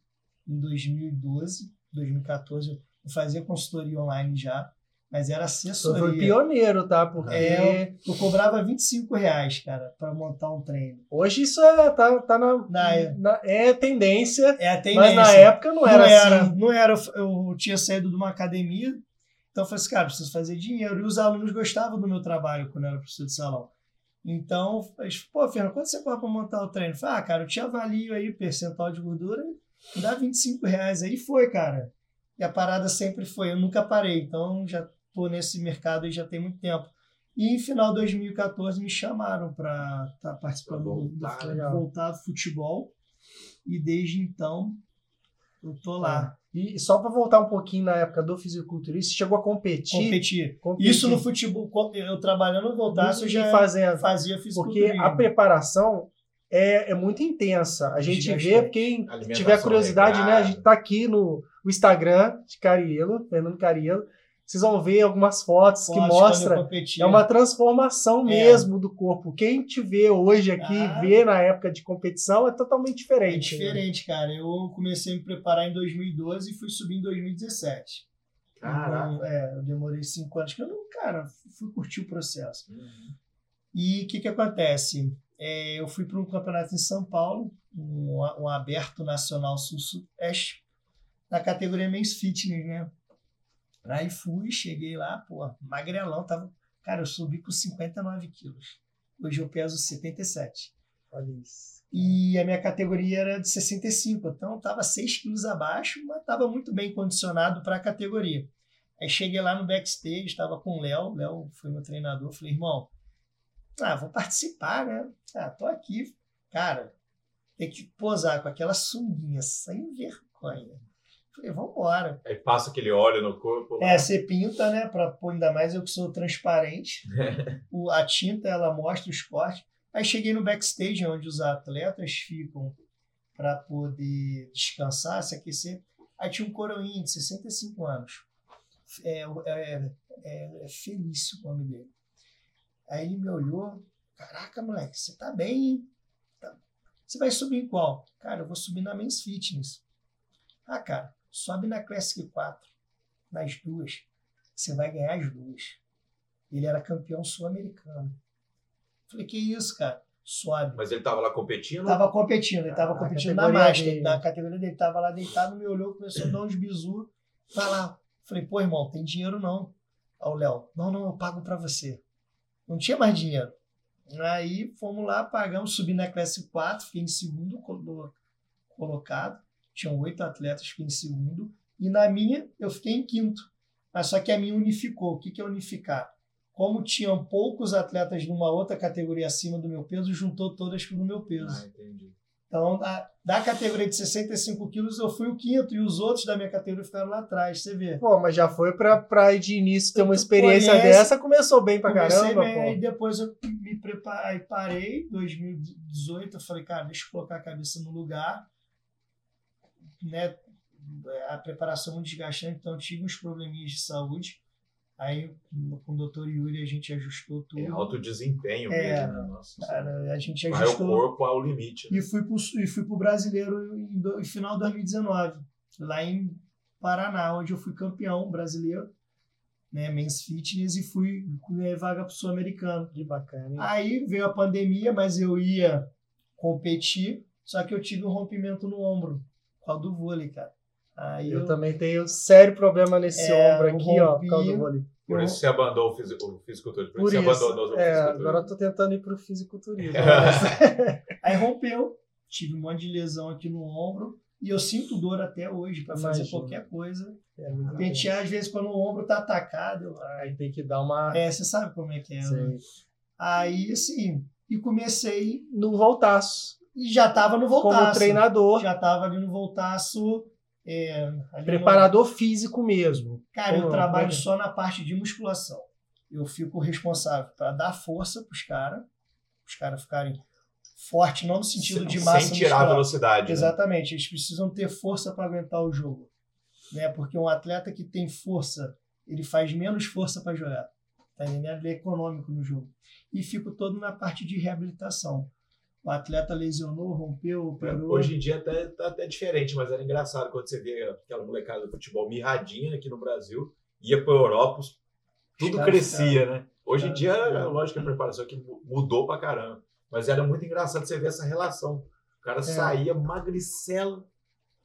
S4: em 2012, 2014. Eu fazia consultoria online já, mas era
S3: Você
S4: assessoria.
S3: foi pioneiro, tá? Porque
S4: É, eu cobrava 25 reais, cara, para montar um treino.
S3: hoje isso é, tá, tá na,
S4: Na-
S3: na- é tendência,
S4: É a tendência.
S3: mas na época não
S4: não
S3: era,
S4: era,
S3: assim.
S4: não era. Eu tinha saído de uma academia, então eu falei assim, cara, preciso fazer dinheiro. E os alunos gostavam do meu trabalho quando eu era professor de salão. Então, eles, pô, Fernando, quanto você cobra para montar o treino? Eu falei, ah, cara, eu te avalio aí, percentual de gordura, me dá 25 reais. Aí foi, cara. E a parada sempre foi, eu nunca parei. Então, já tô nesse mercado aí já tem muito tempo. E em final de 2014 me chamaram para estar participando
S2: Pra
S4: do, do,
S2: voltar,
S3: legal.
S4: voltar do futebol. E desde então eu tô lá.
S3: E só para voltar um pouquinho na época do fisiculturista, chegou a competir.
S4: competir.
S3: competir
S4: Isso no futebol, eu trabalhando no Voltaço, eu já fazia
S3: Porque
S4: fisiculturismo.
S3: a preparação é, é muito intensa. A gente vê, quem tiver curiosidade, né? A gente tá aqui no o Instagram de Carielo, Fernando Carielo. Vocês vão ver algumas fotos que mostra é uma transformação
S4: É.
S3: mesmo do corpo. Quem te vê hoje aqui,
S4: Ah.
S3: vê na época de competição, é totalmente
S4: É
S3: diferente. né?
S4: diferente, cara. Eu comecei a me preparar em 2012 e fui subir em 2017.
S2: Caraca.
S4: Então, é, eu demorei cinco anos. que Eu não, cara, fui curtir o processo.
S2: Uhum.
S4: E o que, que acontece? É, eu fui para um campeonato em São Paulo, um, um aberto nacional sul-sudeste, na categoria Men's Fitness, né? Aí fui, cheguei lá, pô, magrelão, tava. Cara, eu subi com 59 quilos. Hoje eu peso 77.
S3: Olha isso.
S4: E a minha categoria era de 65, então eu tava 6 quilos abaixo, mas tava muito bem condicionado para a categoria. Aí cheguei lá no backstage, estava com o Léo, o Léo foi meu treinador, falei, irmão, ah, vou participar, né? Ah, tô aqui. Cara, tem que posar com aquela sunguinha sem vergonha. Falei, vambora.
S2: Aí passa aquele óleo no corpo. lá.
S4: É, você pinta, né? Pra pôr ainda mais eu que sou transparente. O- a tinta, ela mostra os cortes. Aí cheguei no backstage, onde os atletas ficam para poder descansar, se aquecer. Aí tinha um coroinha de 65 anos. É, é, é, é Felício o nome dele. Aí ele me olhou. Caraca, moleque, você tá bem, hein? Tá- Você vai subir em qual? Cara, eu vou subir na Men's Fitness. Ah, cara, sobe na Classic 4, nas duas. Você vai ganhar as duas. Ele era campeão sul-americano. Falei, que isso, cara? Sobe.
S2: Mas ele tava lá competindo?
S4: Tava competindo, ele tava
S3: Ah,
S4: competindo na Master,
S3: dele.
S4: na categoria dele. Tava lá deitado, me olhou, começou a dar uns bisu. Vai lá. Falei, pô, irmão, tem dinheiro não. Aí o Léo, não, não, eu pago pra você. não tinha mais dinheiro. Aí fomos lá, pagamos, subi na classe 4, fiquei em segundo colo- colocado. Tinham oito atletas, fiquei em segundo. E na minha, eu fiquei em quinto. Mas só que a minha unificou. O que, que é unificar? Como tinham poucos atletas numa outra categoria acima do meu peso, juntou todas no meu peso.
S2: Ah, entendi.
S4: Então, da, da categoria de 65 quilos, eu fui o quinto e os outros da minha categoria ficaram lá atrás. Você vê.
S3: Pô, mas já foi pra, pra ir de início ter uma experiência
S4: conhece-
S3: dessa, começou bem pra caramba,
S4: bem, aí
S3: pô.
S4: depois eu me preparei, parei, 2018, eu falei, cara, deixa eu colocar a cabeça no lugar, né, a preparação é muito desgastante, então eu tive uns probleminhas de saúde, aí com o doutor Yuri a gente ajustou tudo,
S2: É alto desempenho
S4: É,
S2: mesmo, né? Nossa.
S4: cara, a gente
S2: Vai o
S4: ajustou
S2: corpo ao limite. né?
S4: e fui pro, e fui pro brasileiro em, do, em final de 2019, lá em Paraná, onde eu fui campeão brasileiro, né, Men's Fitness, e fui ganhei vaga pro Sul-Americano.
S3: Que bacana, hein?
S4: Aí veio a pandemia, mas eu ia competir, só que eu tive um rompimento no ombro, causa do vôlei, cara. Aí
S3: Eu
S4: eu,
S3: também tenho sério problema nesse
S4: É,
S3: ombro aqui, ó, por
S4: rompi.
S3: causa do vôlei.
S2: Por isso você abandonou o, fisi o fisiculturismo. Por,
S3: Por
S2: isso abandonou
S3: É, agora eu tô tentando ir pro fisiculturismo.
S4: aí rompeu, tive um monte de lesão aqui no ombro, e eu sinto dor até hoje para fazer qualquer coisa.
S3: É.
S4: Pentear, às vezes, quando o ombro tá atacado, eu,
S3: Aí tem que dar uma.
S4: é, você sabe como é que é. né? Aí, assim, e comecei,
S3: No voltaço.
S4: E já tava no
S3: Como
S4: voltaço.
S3: treinador,
S4: Já tava ali no voltaço. é, ali no-
S3: preparador físico mesmo.
S4: Cara, eu
S3: Como-
S4: trabalho
S3: como-
S4: só na parte de musculação. Eu fico responsável para dar força pros caras, os caras ficarem fortes, não no sentido
S2: sem,
S4: de massa
S2: sem tirar a
S4: muscular.
S2: velocidade. né?
S4: Exatamente, eles precisam ter força para aguentar o jogo. Né? Porque um atleta que tem força, ele faz menos força para jogar. Tá entendendo? Ele é econômico no jogo. E fico todo na parte de reabilitação. O atleta lesionou, rompeu, operou.
S2: Hoje em dia até, tá até diferente, mas era engraçado quando você vê aquela molecada do futebol mirradinha aqui no Brasil, ia para Europa, tudo crescia, né? Hoje em dia, é lógico que a preparação aqui mu- mudou pra caramba, mas era muito engraçado você ver essa relação. O cara saía magricelo.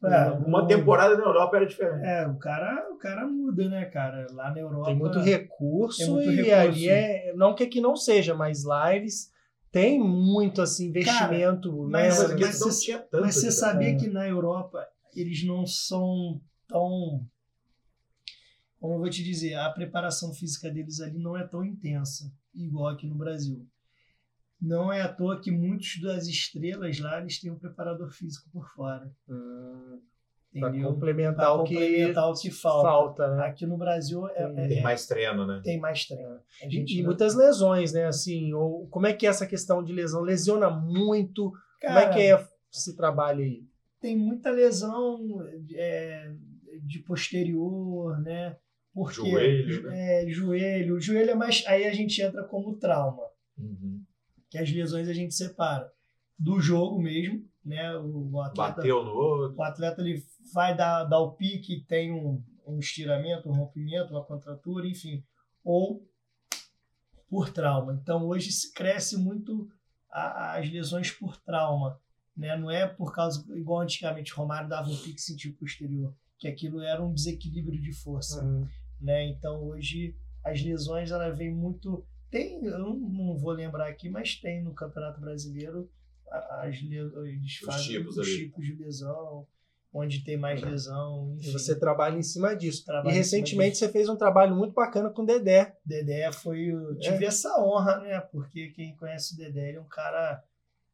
S4: É,
S2: Uma
S4: o-
S2: temporada na Europa era diferente.
S4: É, o cara, o cara muda, né, cara? Lá na Europa.
S3: Tem muito recurso
S4: Tem muito
S3: e
S4: recurso.
S3: ali é. Não que aqui não seja, mas lá têm muito assim, investimento. né?
S4: mas-
S2: Mas aqui
S4: mas
S2: não
S4: você-
S2: tanto.
S4: Mas você sabia
S3: É.
S4: que na Europa eles não são tão. Como eu vou te dizer, a preparação física deles ali não é tão intensa, igual aqui no Brasil. Não é à toa que muitos das estrelas lá eles têm um preparador físico por fora.
S3: Hum, pra
S4: Entendeu?
S3: complementar
S4: Pra
S3: o que
S4: complementar o que falta.
S3: falta, né?
S4: Aqui no Brasil é, é-
S2: Tem
S4: é-
S2: mais treino, né?
S4: tem mais treino. A
S3: E,
S4: gente
S3: e
S4: não-
S3: muitas lesões, né? Assim, ou, como é que é essa questão de lesão? Lesiona muito? como
S4: Cara,
S3: é que é esse trabalho aí?
S4: tem muita lesão é, de posterior, né? Porque
S2: Joelho, né?
S4: é, joelho, joelho é mais. Aí a gente entra como trauma,
S2: Uhum.
S4: que as lesões a gente separa do jogo mesmo, né? O, o atleta,
S2: Bateu no outro.
S4: o atleta ele vai dar, dar o pique, tem um, um estiramento, um rompimento, uma contratura, enfim, ou por trauma. Então hoje se cresce muito a- as lesões por trauma, né? Não é por causa igual antigamente Romário dava um pique sentido posterior, que aquilo era um desequilíbrio de força,
S3: Hum,
S4: né? Então hoje as lesões ela vem muito tem, eu não- vou lembrar aqui, mas tem no Campeonato Brasileiro as le- eles
S2: Os
S4: fazem
S2: tipos
S4: os tipos de lesão, onde tem mais lesão,
S3: E
S4: enfim.
S3: você trabalha em cima disso.
S4: Trabalha
S3: e recentemente você fez um trabalho muito bacana com o Dedé.
S4: Dedé foi. Eu tive essa honra, né? Porque quem conhece o Dedé, ele é um cara.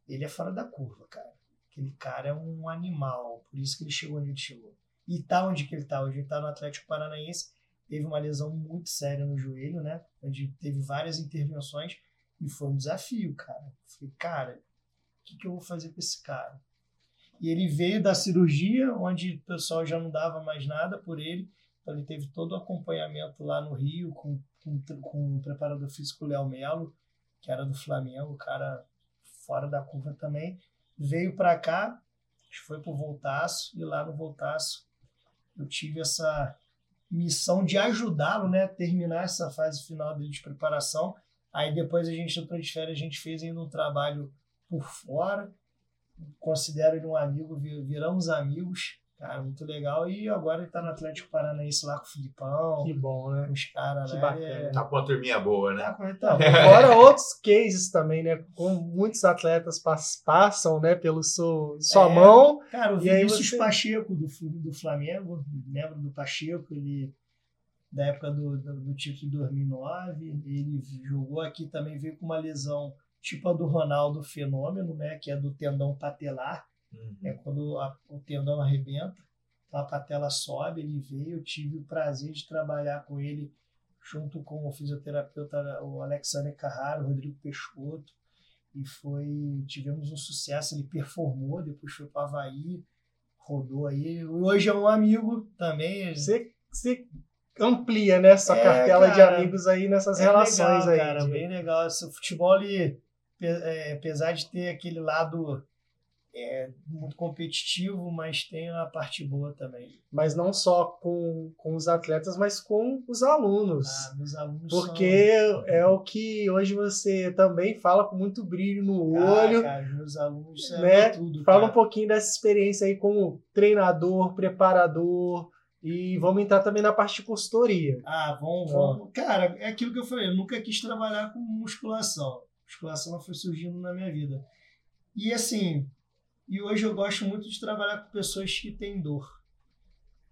S4: Ele é fora da curva, cara. Aquele cara é um animal. Por isso que ele chegou onde ele chegou. E tá onde que ele tá hoje. Ele tá no Atlético Paranaense. Teve uma lesão muito séria no joelho, né? Onde teve várias intervenções. E foi um desafio, cara. Falei, cara, que, que eu vou fazer com esse cara? E ele veio da cirurgia, onde o pessoal já não dava mais nada por ele. Então ele teve todo o acompanhamento lá no Rio com, com, com o preparador físico Léo Melo, que era do Flamengo, o cara fora da curva também. Veio para cá, foi pro Voltaço, e lá no Voltaço eu tive essa missão de ajudá-lo, né, a terminar essa fase final dele de preparação. Aí depois a gente entrou de a gente fez ainda um trabalho por fora. Considero ele um amigo, vi- viramos amigos, Cara, muito legal. E agora ele tá no Atlético Paranaense lá com o Filipão,
S3: Que bom, né?
S4: com os caras,
S3: Que
S4: né?
S3: bacana.
S4: É-
S2: Tá com uma turminha boa, né?
S4: Tá
S3: Então, fora outros cases também, né? Como muitos atletas pas- passam, né, pelo seu, sua
S4: É.
S3: mão.
S4: Cara, o
S3: E aí
S4: Vinícius
S3: você-
S4: Pacheco do, do Flamengo, lembra do Pacheco, ele da época do, do, do título de 2009, ele jogou aqui também, veio com uma lesão tipo a do Ronaldo Fenômeno, né, que é do tendão patelar,
S2: Uhum.
S4: é quando a- o tendão arrebenta, a patela sobe, ele veio, eu tive o prazer de trabalhar com ele junto com o fisioterapeuta o Alexander Carraro, o Rodrigo Peixoto, e foi tivemos um sucesso, ele performou, depois foi para Havaí, rodou aí, hoje é um amigo também,
S3: Você, você amplia, né, sua
S4: É,
S3: cartela de
S4: cara,
S3: amigos aí nessas
S4: é
S3: relações
S4: legal,
S3: aí.
S4: cara,
S3: de-
S4: bem legal. Esse futebol, ele, é, apesar de ter aquele lado é, muito competitivo, mas tem a parte boa também.
S3: Mas não só com, com os atletas, mas com os alunos.
S4: Ah, meus alunos
S3: Porque é o que hoje você também fala com muito brilho no
S4: são...
S3: olho.
S4: Ah, cara, meus alunos é
S3: né?
S4: tudo.
S3: Fala
S4: cara.
S3: um pouquinho dessa experiência aí como treinador, preparador. E vamos entrar também na parte de consultoria.
S4: Ah, vamos, vamos. Cara, é aquilo que eu falei, eu nunca quis trabalhar com musculação. Musculação não foi surgindo na minha vida. E assim, e hoje eu gosto muito de trabalhar com pessoas que têm dor,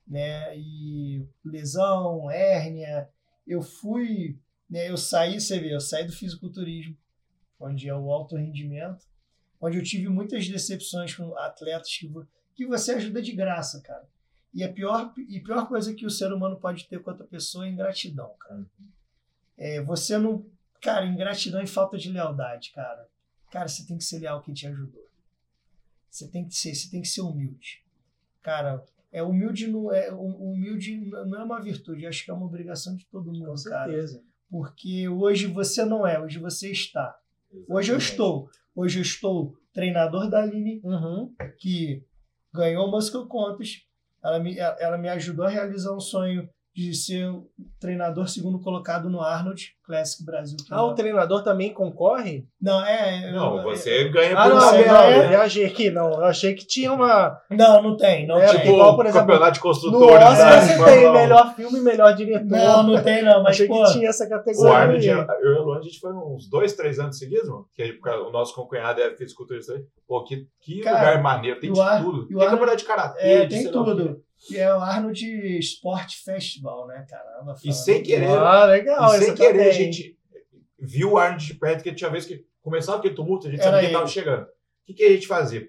S4: né? E lesão, hérnia. Eu fui, né? Eu saí, você vê, eu saí do fisiculturismo, onde é o alto rendimento, onde eu tive muitas decepções com atletas que, que você ajuda de graça, cara. E a pior, e pior coisa que o ser humano pode ter com outra pessoa é ingratidão, cara. É, você não. Cara, ingratidão e falta de lealdade, cara. Cara, você tem que ser leal quem te ajudou. Você tem que ser, você tem que ser humilde. Cara, é humilde não é hum- humilde não é uma virtude, acho que é uma obrigação de todo mundo,
S3: Com
S4: cara.
S3: certeza.
S4: Porque hoje você não é, hoje você está. Hoje eu estou. Hoje eu estou treinador da Aline,
S3: Uhum.
S4: que ganhou o Muscle Contest. Ela me, ela me ajudou a realizar um sonho de ser o treinador segundo colocado no Arnold Classic Brasil. que
S3: Ah, o
S4: é-
S3: treinador também concorre?
S4: Não, é.
S2: Não,
S4: eu-
S2: você ganha
S3: Ah,
S2: por
S3: não, não, eu
S4: é-
S3: viajei aqui, não. Eu achei que tinha uma.
S4: Não, não tem, não
S3: É,
S2: Tipo,
S3: igual, por exemplo,
S2: campeonato de
S3: No
S2: construtores.
S3: Oscar
S2: né,
S3: você tem
S2: 1.
S3: melhor filme, melhor diretor.
S4: Não, não tem, não. Mas,
S3: achei
S4: pô,
S3: que tinha essa
S2: O
S3: categoria.
S2: Arnold, eu e o Luan, a gente foi uns dois, três anos seguidos, mano. Que aí, o nosso concunhado é fisiculturista. aí. Pô, que, que
S4: Cara,
S2: lugar maneiro. Tem de
S4: o Ar-
S2: tudo.
S4: o
S2: Tem campeonato de karatê,
S4: é, tem
S2: o
S4: tudo. E é o Arnold Sport Festival, né? Caramba.
S2: E sem querer,
S3: Ah, legal.
S2: e sem querer,
S3: também.
S2: a gente viu o Arnold de perto, que tinha vez que começava aquele tumulto, a gente
S4: Era
S2: sabia que ele
S4: ele.
S2: tava chegando. O que, que a gente fazia?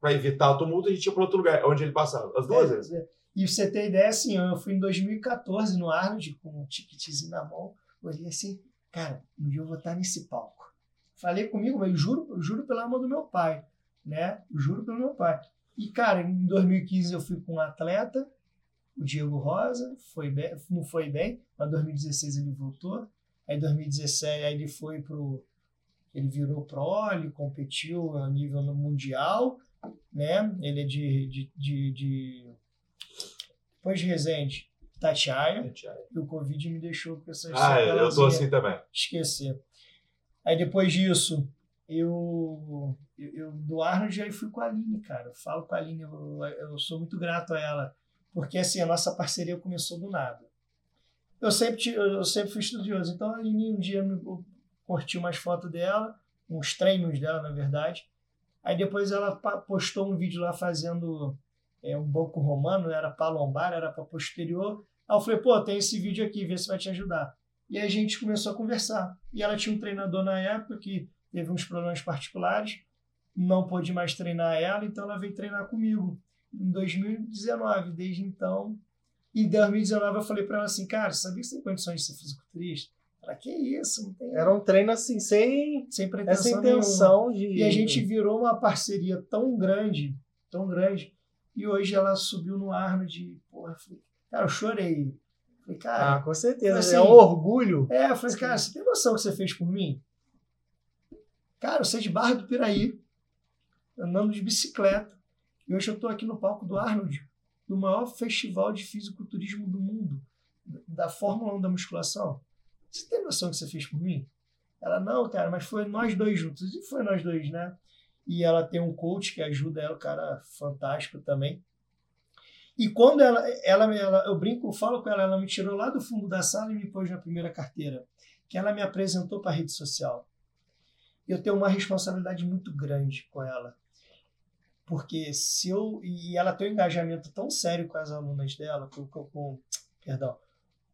S2: Pra evitar o tumulto, a gente ia para outro lugar, onde ele passava. As duas vezes.
S4: É, E você ter ideia, assim, eu fui em 2014 no Arnold com um ticketzinho na mão. Olhei assim, cara, um dia eu vou estar nesse palco. Falei comigo, mas eu juro, eu juro pela alma do meu pai, né? Eu juro pelo meu pai. E, cara, em 2015 eu fui com um atleta, o Diego Rosa, foi bem, não foi bem, mas em 2016 ele voltou. Aí em 2017 aí ele foi pro. Ele virou pro, ele competiu a nível mundial, né? Ele é de, de, de, de depois de Resende, Tatiaia, e o Covid me deixou com essas
S2: Ah, eu tô assim também.
S4: Esquecer. Aí depois disso, eu, eu, do Arnold aí fui com a Aline, cara. Eu falo com a Aline, eu, eu sou muito grato a ela, porque assim, a nossa parceria começou do nada. Eu sempre, eu sempre fui estudioso, então a Aline um dia me curtiu umas fotos dela, uns treinos dela, na verdade. Aí depois ela postou um vídeo lá fazendo é, um banco romano, era para lombar, era para posterior. Aí eu falei, pô, tem esse vídeo aqui, vê se vai te ajudar. E a gente começou a conversar. E ela tinha um treinador na época que teve uns problemas particulares, não pôde mais treinar ela, então ela veio treinar comigo em 2019. Desde então, em 2019 eu falei para ela assim, cara, sabia que você tem condições de ser fisiculturista? Ela, que isso, tem
S3: Era um treino assim, sem
S4: sem pretensão
S3: essa
S4: nenhuma.
S3: intenção de.
S4: E a gente virou uma parceria tão grande, tão grande, e hoje ela subiu no Arnold porra, eu falei, cara, eu chorei. Falei, cara,
S3: Ah, com certeza.
S4: Assim,
S3: é um orgulho.
S4: é, eu falei, cara, você tem noção que você fez por mim? Cara, eu saí de Barra do Piraí, andando de bicicleta, e hoje eu estou aqui no palco do Arnold, do maior festival de fisiculturismo do mundo, da Fórmula 1 da musculação. Você tem noção que você fez por mim? Ela, não, cara, mas foi nós dois juntos. E foi nós dois, né? E ela tem um coach que ajuda ela, um cara fantástico também. E quando ela, ela, ela, eu brinco, falo com ela, ela me tirou lá do fundo da sala e me pôs na primeira carteira, que ela me apresentou para a rede social. Eu tenho uma responsabilidade muito grande com ela. Porque se eu. E ela tem um engajamento tão sério com as alunas dela, com, com, com perdão,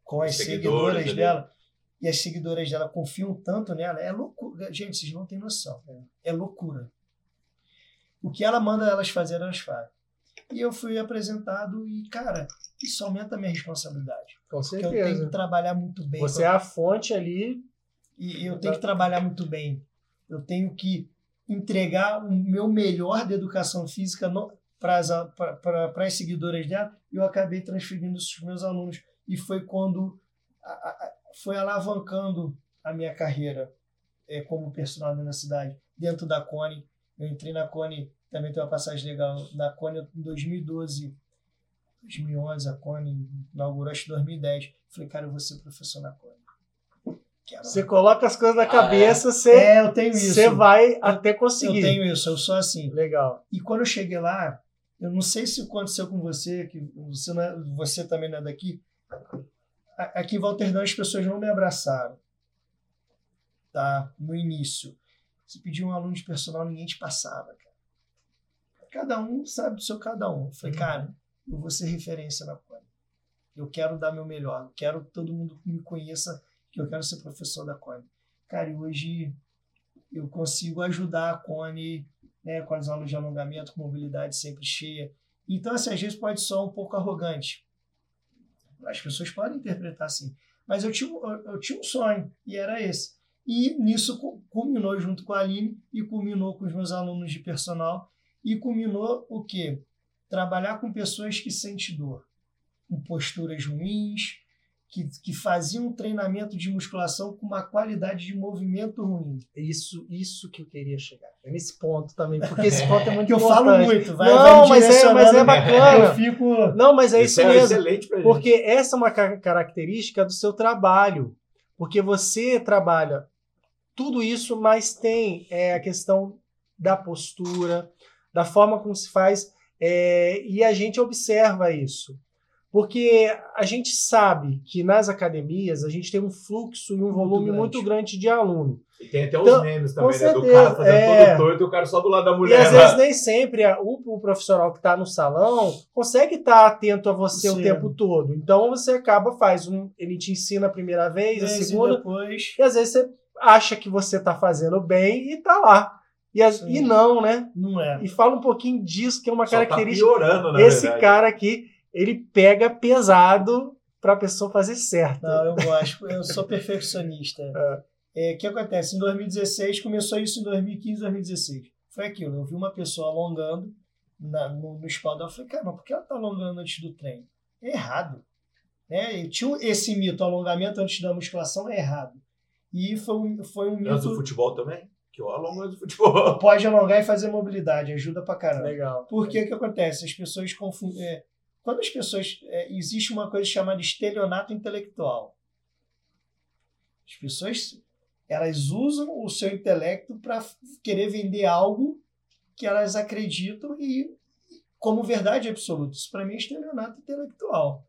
S4: com as seguidoras, seguidoras dela, e as seguidoras dela confiam tanto nela, é loucura. Gente, vocês não têm noção. É loucura. O que ela manda elas fazer, elas fazem. E eu fui apresentado e, cara, isso aumenta a minha responsabilidade.
S3: Com certeza.
S4: Porque eu tenho que trabalhar muito bem.
S3: Você é a fonte ali.
S4: E eu tenho que trabalhar muito bem. Eu tenho que entregar o meu melhor de educação física para as seguidoras dela. E eu acabei transferindo isso para os meus alunos. E foi quando a, a, foi alavancando a minha carreira é, como personal na cidade, dentro da Cone. Eu entrei na Cone também tem uma passagem legal. Na Cone, em 2012, 2011, a Cone inaugurou, acho que 2010. Falei, cara, eu vou ser professor na Cone.
S3: Você coloca as coisas na cabeça,
S4: ah, é.
S3: você,
S4: é, eu tenho isso.
S3: você vai até conseguir.
S4: Eu tenho isso, eu sou assim.
S3: Legal.
S4: E quando eu cheguei lá, eu não sei se aconteceu com você, que você, não é, você também não é daqui. Aqui em Walterdão as pessoas não me abraçaram. Tá? No início. Você pediu um aluno de personal, ninguém te passava, cara cada um sabe do seu cada um. Eu falei, uhum. cara, eu vou ser referência na Cone. Eu quero dar meu melhor. Eu quero que todo mundo me conheça que eu quero ser professor da Cone. Cara, e hoje eu consigo ajudar a Cone né, com as aulas de alongamento, com mobilidade sempre cheia. Então, assim, às vezes pode soar um pouco arrogante. As pessoas podem interpretar assim. Mas eu tinha, eu, eu tinha um sonho, e era esse. E nisso culminou junto com a Aline e culminou com os meus alunos de personal e culminou o quê? Trabalhar com pessoas que sentem dor, com posturas ruins, que, que faziam um treinamento de musculação com uma qualidade de movimento ruim.
S3: Isso, isso que eu queria chegar. É nesse ponto também, porque esse ponto é muito que
S4: eu
S3: importante.
S4: falo muito, vai,
S3: Não, vai mas, é, mas é bacana.
S4: Eu fico...
S3: Não, mas é isso, isso é mesmo. Excelente pra gente. Porque essa é uma característica do seu trabalho. Porque você trabalha tudo isso, mas tem é, a questão da postura, da forma como se faz, é, e a gente observa isso. Porque a gente sabe que nas academias a gente tem um fluxo e um volume muito grande, muito grande de aluno.
S2: E tem até então, os memes também, né? Do cara fazendo é... todo torto e o cara só do lado da mulher.
S3: E às vezes nem sempre a, o, o, profissional que está no salão consegue estar tá atento a você Sim. o tempo todo. Então você acaba, faz um. Ele te ensina a primeira vez, a segunda.
S4: E, depois...
S3: e às vezes você acha que você está fazendo bem e está lá. E, as, e não, né?
S4: Não é.
S3: E fala um pouquinho disso, que é uma
S2: Só tá
S3: característica.
S2: Tá piorando, na
S3: Esse
S2: verdade.
S3: cara aqui, ele pega pesado para a pessoa fazer certo.
S4: Não, eu gosto. Eu sou perfeccionista. É. é. O que acontece? Em 2016, começou isso em 2015, 2016. Foi aquilo. Eu vi uma pessoa alongando na, no, no espalda. Eu falei, cara, mas por que ela está alongando antes do treino? É errado. Né? tinha esse mito, alongamento antes da musculação é errado. E foi um, foi um mito.
S2: Antes do futebol também? que eu alongo do futebol.
S4: Pode alongar e fazer mobilidade, ajuda pra caramba.
S3: Legal.
S4: Porque o que acontece? As pessoas confundem. É, quando as pessoas. É, existe uma coisa chamada estelionato intelectual. As pessoas elas usam o seu intelecto para querer vender algo que elas acreditam e como verdade absoluta. Isso para mim é estelionato intelectual.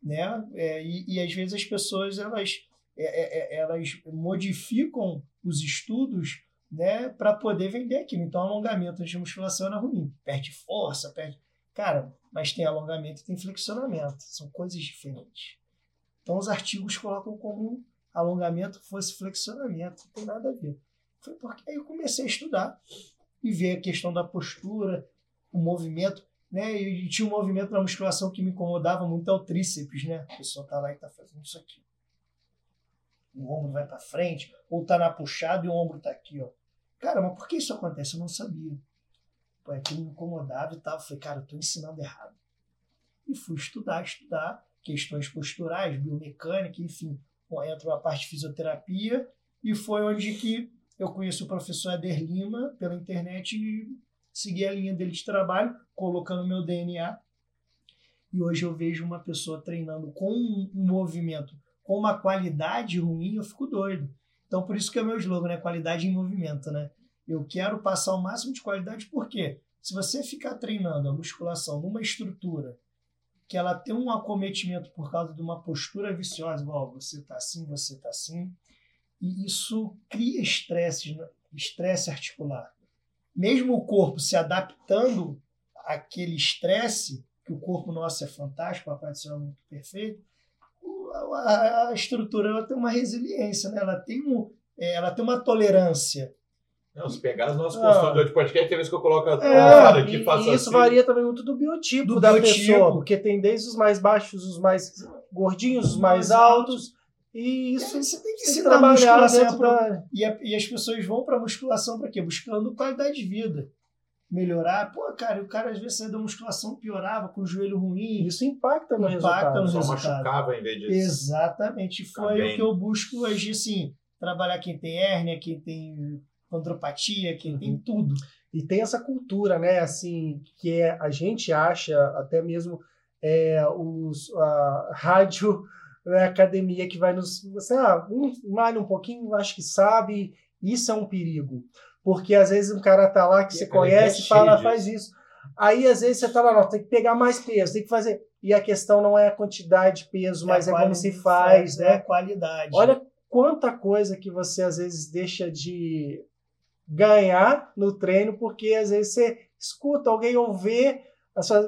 S4: Né? É, e, e às vezes as pessoas elas, é, é, é elas modificam os estudos né, para poder vender aquilo. Então, alongamento de musculação era ruim. Perde força, perde. Cara, mas tem alongamento e tem flexionamento. São coisas diferentes. Então, os artigos colocam como alongamento fosse flexionamento. Não tem nada a ver. Foi porque aí eu comecei a estudar e ver a questão da postura, o movimento. Né? E tinha um movimento na musculação que me incomodava muito, é o tríceps. Né? A pessoa tá lá e tá fazendo isso aqui. O ombro vai para frente, ou tá na puxada e o ombro tá aqui, ó. Cara, mas por que isso acontece? Eu não sabia. Pô, aquilo me incomodava e tal. Falei, cara, eu tô ensinando errado. E fui estudar, estudar questões posturais, biomecânica, enfim. Entra a parte de fisioterapia e foi onde que eu conheci o professor Eder Lima pela internet e segui a linha dele de trabalho, colocando meu DNA. E hoje eu vejo uma pessoa treinando com um movimento com uma qualidade ruim, eu fico doido. Então, por isso que é o meu slogan, né? Qualidade em movimento, né? Eu quero passar o máximo de qualidade, porque se você ficar treinando a musculação numa estrutura que ela tem um acometimento por causa de uma postura viciosa, igual você está assim, você está assim, e isso cria estresse, estresse articular. Mesmo o corpo se adaptando àquele estresse, que o corpo nosso é fantástico, a parte é muito perfeito, a, a estrutura ela tem uma resiliência, né? ela, tem um, é, ela tem uma tolerância.
S2: Não, se pegar as nossas consultas de podcast, tem vezes que eu coloco a
S3: é, aqui e, faço e isso assim. varia também muito do biotipo do da biotipo. pessoa, porque tem desde os mais baixos, os mais gordinhos, os mais altos. E isso
S4: é, você tem que se trabalhar dentro da... e, a, e as pessoas vão para musculação para quê? Buscando qualidade de vida melhorar. Pô, cara, o cara às vezes saía da musculação, piorava com o joelho ruim.
S3: Isso impacta no impacta resultado.
S2: No Só resultado. machucava em vez de.
S4: Exatamente. Foi o que eu busco hoje, assim, trabalhar quem tem hérnia, quem tem condropatia, quem uhum. tem tudo.
S3: E tem essa cultura, né, assim, que é, a gente acha, até mesmo é, os, a rádio, né, academia que vai nos. Sei lá, um malha um pouquinho, acho que sabe, isso é um perigo. Porque às vezes um cara tá lá que e você conhece e fala, faz isso. Aí às vezes você tá lá, não, tem que pegar mais peso, tem que fazer. E a questão não é a quantidade de peso, é mas é como se faz, né? É
S4: a qualidade.
S3: Olha quanta coisa que você às vezes deixa de ganhar no treino, porque às vezes você escuta alguém ou vê,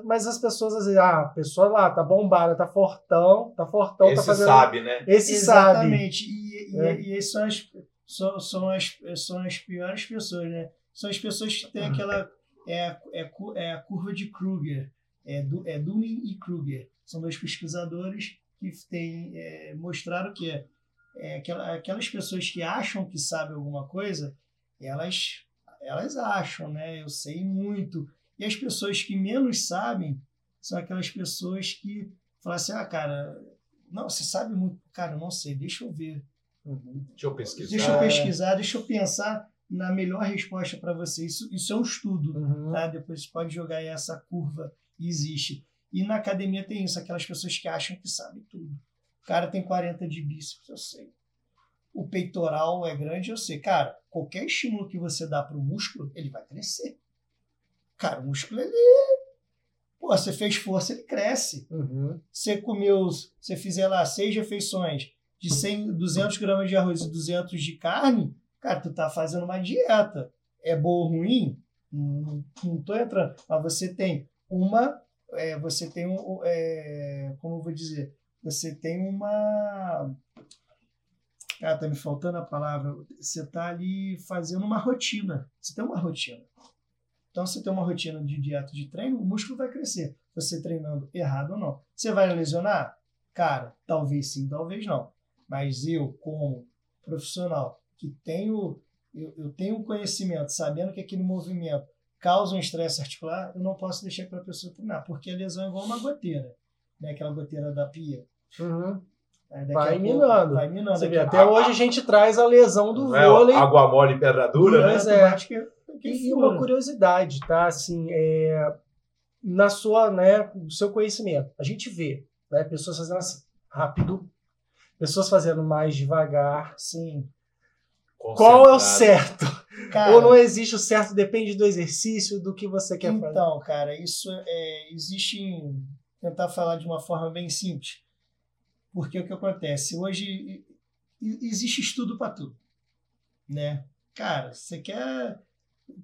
S3: mas as pessoas às vezes, ah, a pessoa lá tá bombada, tá fortão, tá fortão,
S2: Esse
S3: tá fazendo.
S2: sabe, né?
S3: Esse
S4: Exatamente.
S3: sabe.
S4: E, e, é. e, e são as são, são, as, são as piores pessoas, né? São as pessoas que têm aquela. É, é, é a curva de Kruger. É, do, é Dunning e Kruger. São dois pesquisadores que têm, é, mostraram que é, é, aquela, aquelas pessoas que acham que sabem alguma coisa, elas, elas acham, né? Eu sei muito. E as pessoas que menos sabem são aquelas pessoas que falam assim: ah, cara, não, você sabe muito. Cara, não sei, deixa eu ver.
S2: Deixa eu pesquisar.
S4: Deixa eu pesquisar, deixa eu pensar na melhor resposta para você. Isso, isso é um estudo, uhum. tá? Depois você pode jogar aí essa curva existe. E na academia tem isso, aquelas pessoas que acham que sabem tudo. O cara tem 40 de bíceps, eu sei. O peitoral é grande, eu sei. Cara, qualquer estímulo que você dá para o músculo, ele vai crescer. Cara, o músculo, ele. Pô, você fez força, ele cresce.
S3: Uhum.
S4: Você comeu, você fizer lá seis refeições, de 100, 200 gramas de arroz e 200 de carne, cara, tu tá fazendo uma dieta. É boa ou ruim? Não, não tô entrando. Mas você tem uma, é, você tem um, é, como eu vou dizer, você tem uma, ah, tá me faltando a palavra. Você tá ali fazendo uma rotina. Você tem uma rotina. Então, você tem uma rotina de dieta de treino, o músculo vai crescer. Você treinando errado ou não. Você vai lesionar? Cara, talvez sim, talvez não. Mas eu, como profissional, que tenho, eu, eu tenho conhecimento, sabendo que aquele movimento causa um estresse articular, eu não posso deixar para a pessoa treinar, porque a lesão é igual uma goteira, né? aquela goteira da pia.
S3: Uhum. Vai minando.
S4: vai minando. Você
S3: vê, até a, hoje a gente traz a lesão do é, vôlei.
S2: Água mole e pedra dura,
S3: né? É. Que, que e uma curiosidade, tá? Assim, é, na sua, né, no seu conhecimento, a gente vê, né, pessoas fazendo assim, rápido, pessoas fazendo mais devagar.
S4: Sim.
S3: Qual é o certo? Cara, Ou não existe o certo, depende do exercício, do que você quer
S4: então,
S3: fazer?
S4: Então, cara, isso é, existe em, tentar falar de uma forma bem simples. Porque o que acontece? Hoje existe estudo para tudo. Né? Cara, você quer.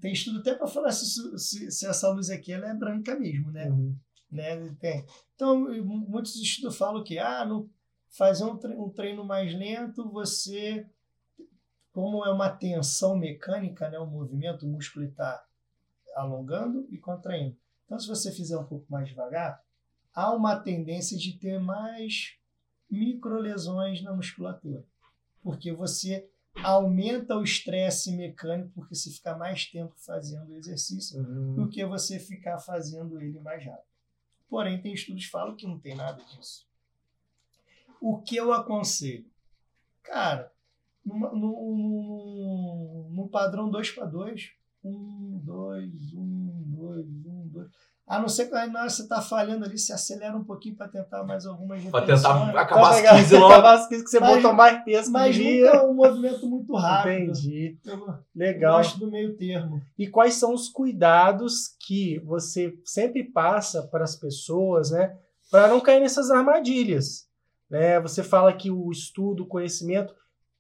S4: Tem estudo até para falar se, se, se, essa luz aqui ela é branca mesmo, né?
S3: Uhum.
S4: né? Tem. Então, muitos estudos falam que ah, no, fazer um treino, um treino mais lento, você, como é uma tensão mecânica, né, o movimento, o músculo está alongando e contraindo. Então, se você fizer um pouco mais devagar, há uma tendência de ter mais microlesões na musculatura, porque você aumenta o estresse mecânico porque você fica mais tempo fazendo o exercício
S3: uhum.
S4: do que você ficar fazendo ele mais rápido. Porém, tem estudos que falam que não tem nada disso. O que eu aconselho? Cara, no, no, no padrão 2 para 2, 1, 2, 1, 2, 1, 2. A não ser que na hora você está falhando ali, você acelera um pouquinho para tentar mais algumas
S2: Para tentar acabar as 15 logo. Acabar
S3: as 15 que você mas, botou mais peso
S4: Mas nunca é um movimento muito rápido.
S3: Entendi.
S4: Eu,
S3: Legal.
S4: Eu gosto do meio termo.
S3: E quais são os cuidados que você sempre passa para as pessoas, né? para não cair nessas armadilhas. Né? Você fala que o estudo, o conhecimento,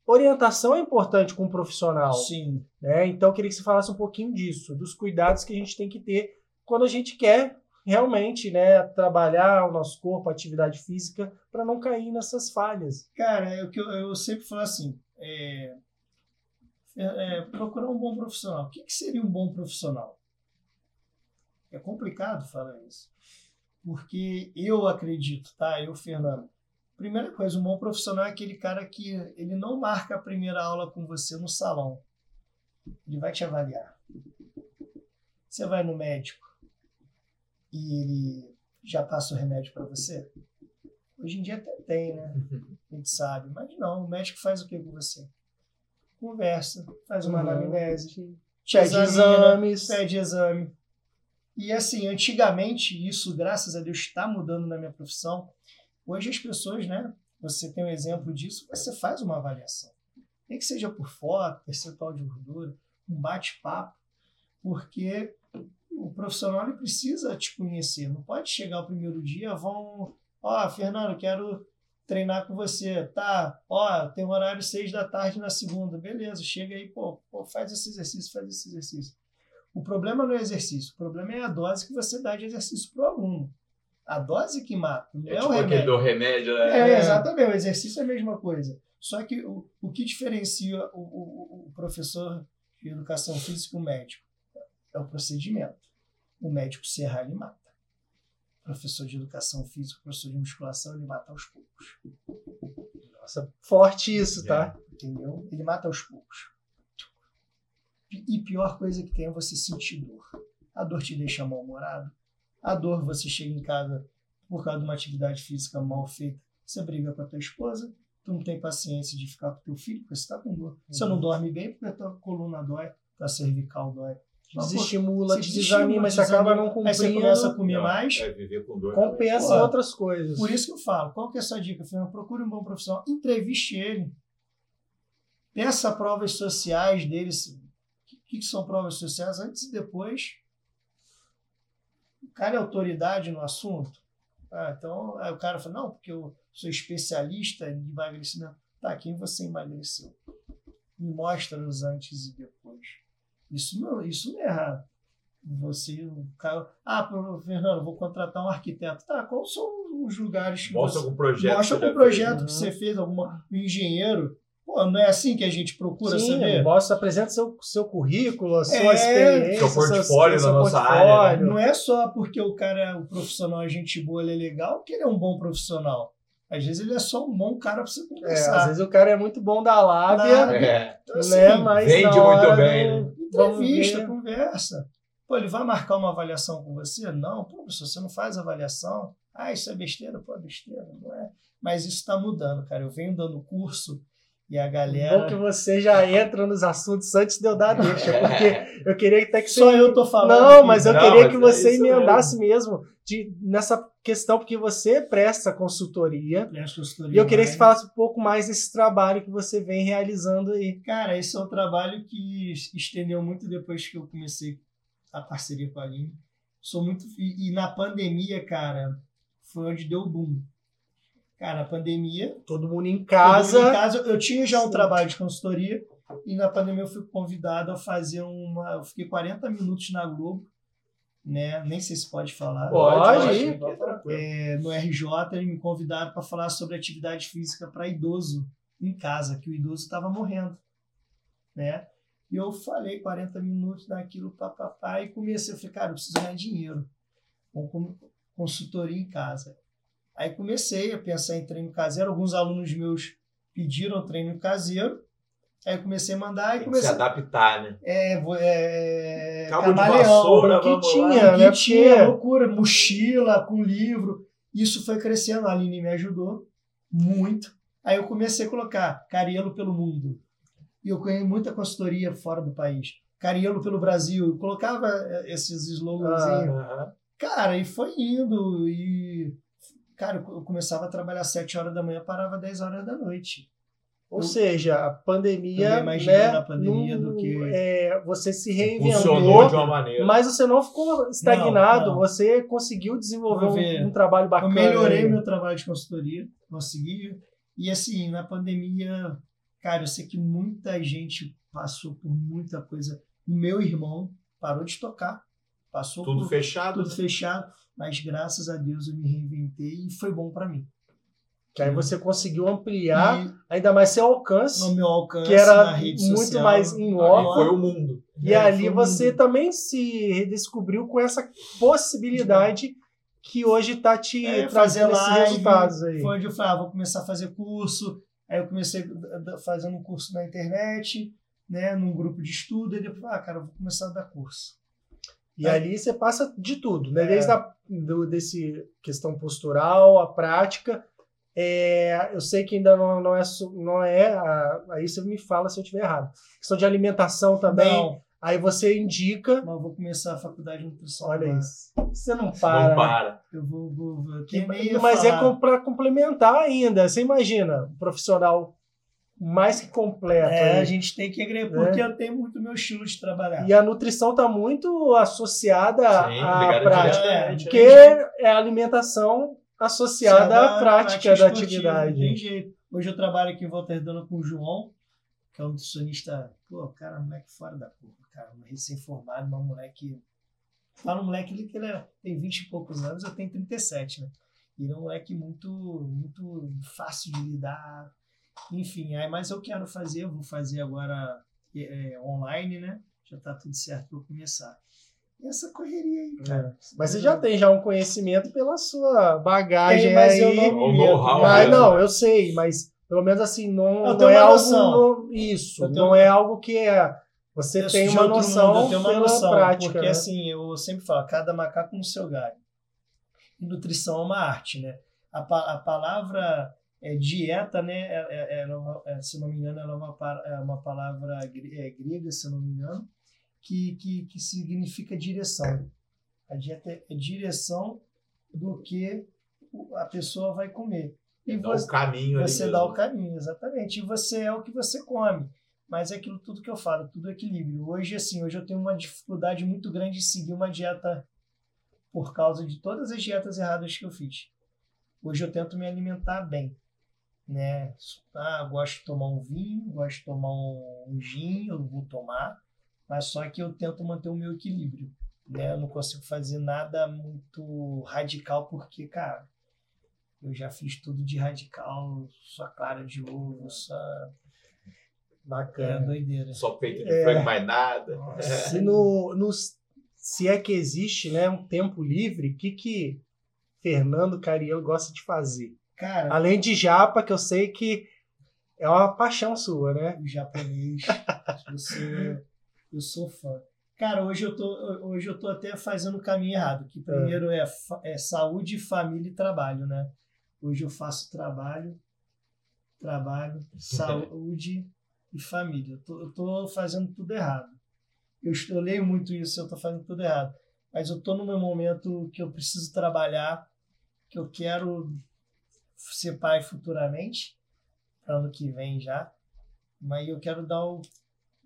S3: orientação é importante com o profissional.
S4: Sim.
S3: Né? Então, eu queria que você falasse um pouquinho disso, dos cuidados que a gente tem que ter quando a gente quer realmente né, trabalhar o nosso corpo, a atividade física, para não cair nessas falhas.
S4: Cara, é o que eu, eu sempre falo assim: é, é, é, procurar um bom profissional. O que, que seria um bom profissional? É complicado falar isso. Porque eu acredito, tá? Eu, Fernando. Primeira coisa, um bom profissional é aquele cara que ele não marca a primeira aula com você no salão. Ele vai te avaliar. Você vai no médico e ele já passa o remédio para você? Hoje em dia até tem, né? A gente sabe. Mas não, o médico faz o que com você? Conversa, faz uma
S3: Uhum.
S4: anamnese,
S3: Pede exames.
S4: pede exame. E assim, antigamente, isso, graças a Deus, está mudando na minha profissão. Hoje as pessoas, né? Você tem um exemplo disso, você faz uma avaliação. Nem que seja por foto, percentual de gordura, um bate-papo, porque o profissional ele precisa te conhecer. Não pode chegar o primeiro dia, vão, ó, Fernando, quero treinar com você. Tá, ó, tem um horário seis da tarde na segunda. Beleza, chega aí, pô, pô, faz esse exercício, faz esse exercício. O problema não é o exercício, o problema é a dose que você dá de exercício para o aluno. A dose que mata, não é,
S2: É
S4: o
S2: tipo aquele
S4: remédio.
S2: do remédio, né?
S4: É,
S3: É.
S4: exatamente. O exercício é a mesma coisa. Só que o, o que diferencia o, o- o professor de educação física e o médico é o procedimento. O médico se errar, ele mata. Professor de educação física, professor de musculação, ele mata aos poucos.
S3: Nossa, forte isso, tá?
S4: Entendeu? Ele mata aos poucos. E pior coisa que tem é você sentir dor. A dor te deixa mal-humorado. A dor, você chega em casa por causa de uma atividade física mal feita, você briga com a tua esposa, tu não tem paciência de ficar com teu filho, porque você está com dor. Você não dorme bem porque a tua coluna dói, tua cervical dói.
S3: Desestimula, te
S4: desestimula,
S3: desanima, você acaba não
S4: Aí você começa a
S3: cumprindo,
S4: comer
S2: Não,
S4: mais.
S2: É viver com dor.
S3: compensa
S4: Pô,
S3: outras coisas.
S4: Por isso que eu falo, qual que é a sua dica, Fernando? Procure um bom profissional, entreviste ele. Peça provas sociais deles. O que, que são provas sociais? Antes e depois. O cara é autoridade no assunto. Ah, então, aí o cara fala, não, porque eu sou especialista em emagrecimento. Tá, quem você emagreceu? Me mostra os antes e depois. Isso não, isso não é errado. Você, o cara, ah, Fernando, vou contratar um arquiteto. Tá, quais são os lugares que
S2: Mostra
S4: você...
S2: algum projeto.
S4: Mostra algum
S2: fez.
S4: projeto que você fez, alguma, um engenheiro. Pô, não é assim que a gente procura
S3: Sim,
S4: saber?
S3: mostra, apresenta seu, seu currículo, a sua
S4: É,
S3: experiência,
S2: seu portfólio
S3: seu
S2: na nossa
S3: portfólio.
S2: área, né?
S4: Não é só porque o cara, o profissional, é gente boa, ele é legal, que ele é um bom profissional. Às vezes ele é só um bom cara pra você
S3: É,
S4: conversar.
S3: às vezes o cara é muito bom da lábia.
S2: É.
S4: Então, assim,
S3: né? Mas
S2: vende muito bem,
S3: do-
S2: né?
S4: Entrevista,
S3: ver.
S4: conversa. Pô, ele vai marcar uma avaliação com você? Não, pô, professor, você não faz avaliação. Ah, isso é besteira? Pô, é besteira, não é. Mas isso está mudando, cara. Eu venho dando curso e a
S3: Bom
S4: galera.
S3: que você já entra nos assuntos antes de eu dar a deixa, porque eu queria até que você
S4: Só eu tô falando.
S3: Não,
S4: aqui.
S3: mas eu
S2: Não,
S3: queria
S2: mas
S3: que
S2: é
S3: você emendasse mesmo, de, nessa questão, porque você presta consultoria.
S4: Presta consultoria
S3: E eu queria que
S4: online.
S3: você falasse um pouco mais desse trabalho que você vem realizando aí.
S4: Cara, esse é um trabalho que estendeu muito depois que eu comecei a parceria com a Aline. Sou muito e, e na pandemia, cara, foi onde deu o boom. Cara, na pandemia,
S3: Todo mundo em casa.
S4: mundo em casa, eu tinha já um
S3: Sim.
S4: trabalho de consultoria e na pandemia eu fui convidado a fazer uma, eu fiquei 40 minutos na Globo, né? Nem sei se pode falar.
S3: Pode,
S2: pode.
S4: É, no RJ, eles me convidaram para falar sobre atividade física para idoso em casa, que o idoso estava morrendo, né? E eu falei 40 minutos daquilo, papapá, e comecei a falei, cara, eu preciso ganhar dinheiro. Com consultoria em casa. Aí comecei a pensar em treino caseiro. Alguns alunos meus pediram treino caseiro. Aí eu comecei a mandar e
S2: que se
S4: comecei.
S2: adaptar, né?
S4: É, é,
S2: Cabo de
S4: camaleão,
S2: vassoura,
S3: o que
S2: vamos
S3: tinha,
S2: lá.
S3: né?
S4: que tinha
S3: Porque-
S4: loucura, mochila com livro. Isso foi crescendo. A Aline me ajudou muito. Aí eu comecei a colocar Carielo pelo mundo. E eu ganhei muita consultoria fora do país. Carielo pelo Brasil. Eu colocava eh, esses slogans.
S2: Aham.
S4: Cara, e foi indo. E, cara, eu começava a trabalhar às 7 horas da manhã, parava às 10 horas da noite.
S3: Ou
S4: Eu-
S3: seja, a pandemia,
S4: imaginando
S3: né,
S4: a pandemia
S3: não-
S4: do que-
S3: é, você se
S2: Funcionou
S3: reinventou,
S2: de uma maneira.
S3: mas você não ficou estagnado,
S4: Não, não.
S3: você conseguiu desenvolver um, um trabalho
S4: Eu
S3: bacana.
S4: melhorei
S3: aí.
S4: meu trabalho de consultoria, consegui. E assim, na pandemia, cara, eu sei que muita gente passou por muita coisa. O meu irmão parou de tocar, passou
S2: Tudo
S4: por
S2: fechado.
S4: tudo fechado, mas graças a Deus eu me reinventei e foi bom para mim.
S3: Que aí você conseguiu ampliar
S4: E
S3: ainda mais seu alcance.
S4: no meu alcance
S3: que era
S4: na rede
S3: muito
S4: social,
S3: mais em
S2: foi o mundo.
S3: E
S4: É,
S3: ali você também se redescobriu com essa possibilidade que hoje está te
S4: É,
S3: trazendo esses
S4: live,
S3: resultados aí.
S4: Foi onde eu falei, ah, vou começar a fazer curso. Aí eu comecei fazendo um curso na internet, né, num grupo de estudo, e depois, ah, cara, vou começar a dar curso.
S3: E ali você passa de tudo, né?
S4: É.
S3: Desde a do, desse questão postural, a prática. É, eu sei que ainda não, não é, não é a- aí você me fala se eu estiver errado. Questão de alimentação também.
S4: Não,
S3: Aí você indica.
S4: mas eu vou começar a faculdade de nutrição.
S3: Olha
S4: agora.
S3: isso. Você não para.
S2: Não para.
S4: Eu vou, vou, vou eu
S3: mas é
S4: falar.
S3: para complementar ainda. Você imagina, um profissional mais que completo.
S4: É,
S3: aí.
S4: a gente tem que agregar, porque eu tenho muito meu estilo de trabalhar.
S3: E a nutrição está muito associada
S2: Sim,
S3: à prática.
S2: diretamente,
S3: Porque é a alimentação associada à prática da atividade.
S4: Não tem jeito. Hoje eu trabalho aqui em Volta Redonda com o João, que é um nutricionista, pô, cara, moleque fora da curva, cara, um recém-formado, um moleque. Fala um moleque que ele é- tem 20 e poucos anos, eu tenho 37, né? E ele é um moleque muito, muito fácil de lidar. Enfim, aí, mas eu quero fazer, eu vou fazer agora é, é, online, né? Já tá tudo certo para eu começar. E essa correria aí, cara.
S3: Mas você já tem já um conhecimento pela sua bagagem
S4: mas
S3: aí.
S4: eu não
S2: know-how
S3: Mas não, eu sei, mas pelo menos assim, não,
S4: Eu
S3: não é algo. no- isso,
S4: Eu tenho-
S3: não é algo que é. Você
S4: Eu
S3: tem uma noção
S4: mundo, eu tenho uma
S3: pela
S4: noção,
S3: prática.
S4: Porque
S3: né?
S4: assim, eu sempre falo, cada macaco no seu galho. E nutrição é uma arte, né? A, pa- a palavra é, dieta, né? É, é- é uma- é, se não me engano, ela é uma, uma palavra gre- grega, se não me engano, que, que, que significa direção. A dieta é, direção do que o- a pessoa vai comer. E
S2: Dá o
S4: você,
S2: caminho ali
S4: você
S2: mesmo.
S4: dá o caminho, exatamente. E você é o que você come. Mas é aquilo tudo que eu falo, tudo equilíbrio. Hoje, assim, hoje eu tenho uma dificuldade muito grande de seguir uma dieta por causa de todas as dietas erradas que eu fiz. Hoje eu tento me alimentar bem, né? Ah, gosto de tomar um vinho, gosto de tomar um gin, eu vou tomar, mas só que eu tento manter o meu equilíbrio, né? Eu não consigo fazer nada muito radical porque, cara, eu já fiz tudo de radical, só clara de ovo, só é
S3: Bacana.
S4: doideira.
S2: Só peito de
S3: É.
S2: frango, mais nada.
S3: Se, no, no- se é que existe né, um tempo livre, o que, que Fernando Cariello gosta de fazer?
S4: Cara,
S3: Além de japa, que eu sei que é uma paixão sua, né?
S4: o japonês, eu sou, eu sou fã. Cara, hoje eu tô, hoje eu tô até fazendo o caminho errado, que primeiro é, é saúde, família e trabalho, né? Hoje eu faço trabalho, trabalho, saúde e família. Eu tô, eu tô fazendo tudo errado. Eu, eu leio muito isso, eu tô fazendo tudo errado. Mas eu tô no meu momento que eu preciso trabalhar, que eu quero ser pai futuramente, para ano que vem já. Mas eu quero dar o,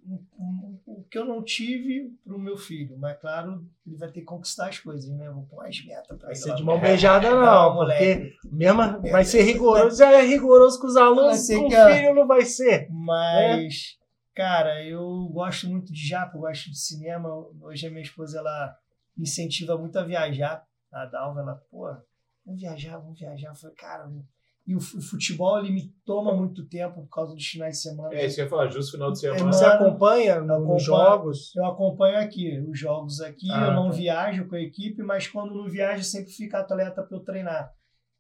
S4: um- um- o que eu não tive pro meu filho. Mas claro, ele vai ter que conquistar as coisas, né? Eu Vou pôr as metas para
S3: Vai
S4: ele.
S3: ser
S4: lá.
S3: de mão beijada, não,
S4: Não,
S3: porque
S4: moleque.
S3: mesmo vai ser rigoroso, já é rigoroso com os alunos,
S4: Vai ser
S3: com o
S4: que a-
S3: filho não vai ser.
S4: Mas, cara, eu gosto muito de japa, eu gosto de cinema. Hoje a minha esposa, ela me incentiva muito a viajar. A Dalva, ela, pô, vamos viajar, vamos viajar. Eu falei, cara, e o fu- o futebol, ele me toma muito tempo por causa dos finais de semana.
S2: É isso que eu ia falar, justo final de semana.
S4: É,
S3: Você
S4: Mano,
S3: acompanha nos
S4: acompanho.
S3: jogos?
S4: Eu acompanho aqui os jogos aqui,
S3: Ah,
S4: eu não
S3: tá.
S4: viajo com a equipe, mas quando não viajo sempre fica atleta para eu treinar.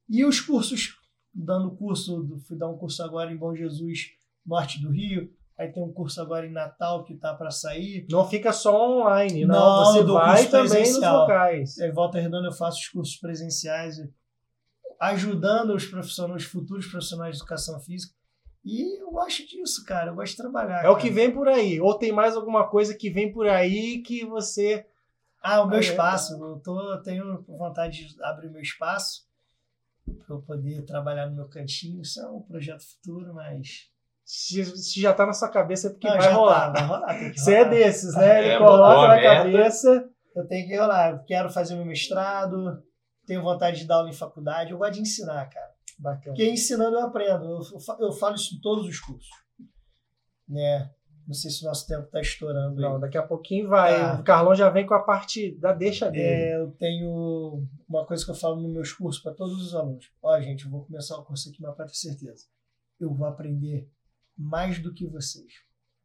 S4: E os cursos, dando curso, do- fui dar um curso agora em Bom Jesus, norte do Rio, aí tem um curso agora em Natal que tá para sair.
S3: Não fica só online, não.
S4: Não,
S3: você vai também nos locais.
S4: Em Volta Redonda eu faço os cursos presenciais, ajudando os profissionais, os futuros profissionais de educação física. E eu gosto disso, cara. Eu gosto de trabalhar.
S3: É o
S4: cara.
S3: que vem por aí. Ou tem mais alguma coisa que vem por aí que você.
S4: Ah, o meu
S3: Ah, é?
S4: espaço. Eu, tô, eu tenho vontade de abrir meu espaço para eu poder trabalhar no meu cantinho. Isso é um projeto futuro, mas
S3: Se, se já tá na sua cabeça é porque
S4: Não,
S3: vai
S4: já
S3: rolar.
S4: Tá, vai rolar. Tem que
S3: Você é desses, né? Ele
S2: É,
S3: coloca
S2: botou a
S3: na
S2: meta.
S3: cabeça.
S4: Eu tenho que rolar. Eu quero fazer meu mestrado, tenho vontade de dar aula em faculdade. Eu gosto de ensinar, cara.
S3: Bacana.
S4: Porque ensinando eu aprendo. Eu, eu falo isso em todos os cursos. Né? Não sei se o nosso tempo está estourando aí.
S3: Não, daqui a pouquinho vai.
S4: Ah.
S3: O Carlão já vem com a parte da deixa dele.
S4: É, eu tenho uma coisa que eu falo nos meus cursos para todos os alunos. Ó, gente, eu vou começar o curso aqui, mas pode ter certeza. Eu vou aprender mais do que vocês.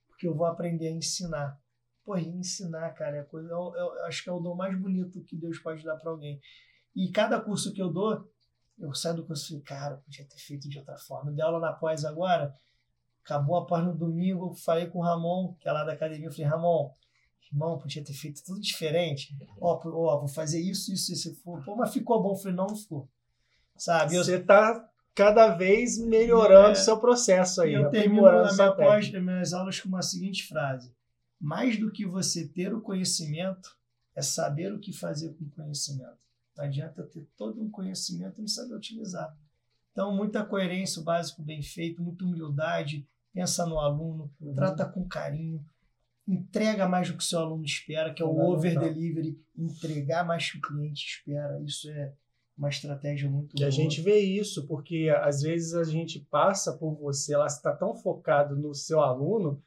S4: Porque eu vou aprender a ensinar. Pô, ensinar, cara, é coisa, eu, eu acho que é o dom mais bonito que Deus pode dar para alguém. E cada curso que eu dou, eu saio do curso e falei, cara, eu podia ter feito de outra forma. Dei aula na pós agora, acabou a pós no domingo, eu falei com o Ramon, que é lá da academia, eu falei, Ramon, irmão, podia ter feito tudo diferente. Ó, pô, ó, vou fazer isso, isso, isso. Pô, mas ficou bom. Eu falei, não, não ficou. Sabe? Eu,
S3: Você tá cada vez melhorando o
S4: É.
S3: seu processo aí,
S4: eu termino
S3: aprimorando
S4: a minha pós, minhas aulas com uma seguinte frase: Mais do que você ter o conhecimento, é saber o que fazer com o conhecimento. Não adianta ter todo um conhecimento e não saber utilizar. Então, muita coerência, o básico bem feito, muita humildade, pensa no aluno,
S3: Uhum.
S4: trata com carinho, entrega mais do que o seu aluno espera, que é o over delivery, entregar mais que o cliente espera. Isso é uma estratégia muito
S3: E a
S4: boa.
S3: gente vê isso, porque às vezes a gente passa por você, lá está tão focado no seu aluno,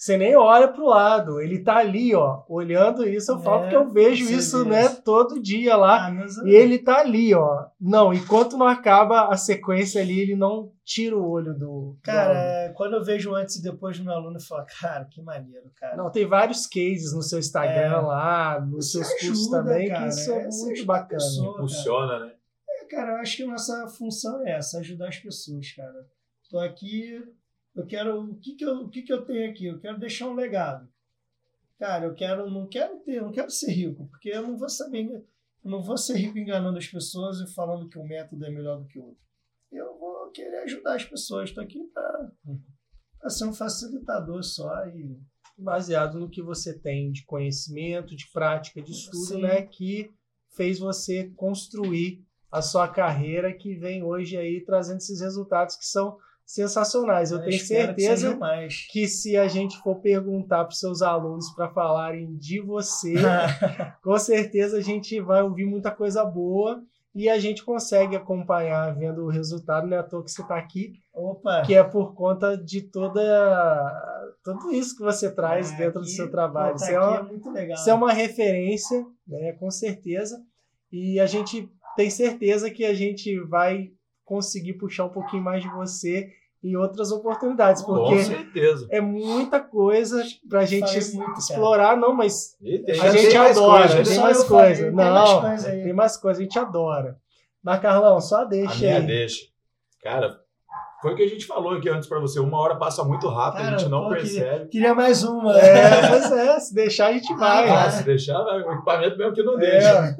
S3: você nem olha para o lado. Ele tá ali, ó, olhando isso. Eu falo
S4: É,
S3: porque eu vejo isso,
S4: vê
S3: né, todo dia lá.
S4: Ah,
S3: E ele tá ali, ó. Não, enquanto não acaba a sequência ali, ele não tira o olho do. do
S4: Cara,
S3: aluno.
S4: é, quando eu vejo antes e depois do meu aluno, eu falo, cara, que maneiro, cara.
S3: Não, tem vários cases no seu Instagram
S4: É.
S3: lá, nos seus cursos
S4: ajuda,
S3: também,
S4: cara,
S3: que isso é
S4: isso
S3: muito
S4: a
S3: bacana.
S4: pessoa.
S2: Funciona, né?
S4: Cara, eu acho que a nossa função é essa, ajudar as pessoas, cara. Tô aqui, eu quero, o que que eu, o que que eu tenho aqui? Eu quero deixar um legado. Cara, eu quero, não quero ter, não quero ser rico, porque eu não vou saber, eu não vou ser rico enganando as pessoas e falando que um método é melhor do que o outro. Eu vou querer ajudar as pessoas, tô aqui para ser um facilitador só e
S3: baseado no que você tem de conhecimento, de prática, de estudo,
S4: Sim.
S3: né, que fez você construir a sua carreira que vem hoje aí trazendo esses resultados que são sensacionais. Eu tenho
S4: espero que
S3: certeza
S4: mais.
S3: que se a gente for perguntar para os seus alunos para falarem de você, com certeza a gente vai ouvir muita coisa boa e a gente consegue acompanhar vendo o resultado, não é à toa que você está aqui,
S4: Opa!
S3: que é por conta de toda tudo isso que você traz
S4: Ah,
S3: dentro do
S4: aqui-
S3: seu trabalho.
S4: pô, tá
S3: Isso é uma,
S4: é muito legal.
S3: isso é uma referência, né, com certeza. E a gente tem certeza que a gente vai conseguir puxar um pouquinho mais de você em outras oportunidades,
S2: Com
S3: porque
S2: certeza.
S3: é muita coisa pra gente
S4: Falei muito, cara.
S3: explorar, não, mas a gente adora,
S2: coisa, né?
S3: tem mais
S4: falei,
S3: coisa.
S4: tem
S3: Não,
S4: mais coisa aí.
S3: tem mais coisa, a gente adora. Mas, Carlão, só
S2: A
S3: deixa
S2: minha
S3: aí.
S2: deixa. Cara, foi o que a gente falou aqui antes pra você. Uma hora passa muito rápido,
S4: Cara,
S2: a gente não
S4: pô,
S2: percebe.
S4: Queria mais uma.
S3: É, pois é, se deixar a gente vai.
S2: Ah,
S4: Ah,
S2: se deixar, vai, o equipamento mesmo que não
S3: É.
S2: deixa.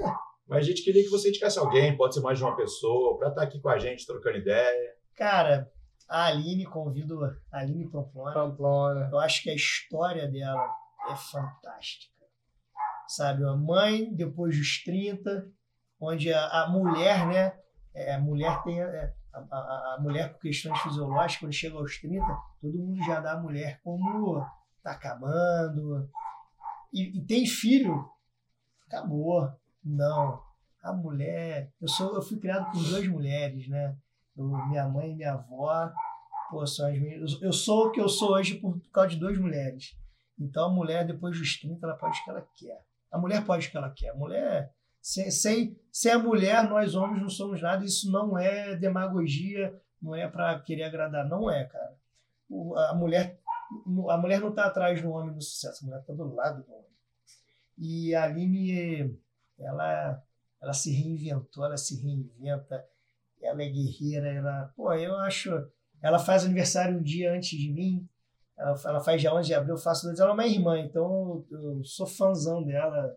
S2: Mas a gente queria que você indicasse alguém, pode ser mais de uma pessoa, pra estar aqui com a gente, trocando ideia.
S4: Cara, a Aline, convido a Aline Pamplona.
S3: Pamplona.
S4: Eu acho que a história dela é fantástica. Sabe, a mãe depois dos 30, onde a, a mulher, né? é, a mulher tem. é, a, a- a mulher por questões fisiológicas, quando chega aos 30, todo mundo já dá a mulher como tá acabando. E, e tem filho, acabou. Não. A mulher. Eu, sou, eu fui criado com duas mulheres, né? Eu- minha mãe e minha avó. Pô, são as minhas, eu- eu sou o que eu sou hoje por, por causa de duas mulheres. Então a mulher, depois dos 30, ela pode o que ela quer. A mulher pode o que ela quer. A mulher. Sem, sem, sem a mulher, nós homens não somos nada. Isso não é demagogia, não é para querer agradar. Não é, cara. O- a mulher a mulher não está atrás do homem no sucesso, a mulher está do lado do homem. E a Aline, ela, ela se reinventou, ela se reinventa, ela é guerreira, ela, pô, eu acho, ela faz aniversário um dia antes de mim, ela, ela faz dia 11 de abril, eu faço dois, ela é uma irmã, então eu, eu sou fãzão dela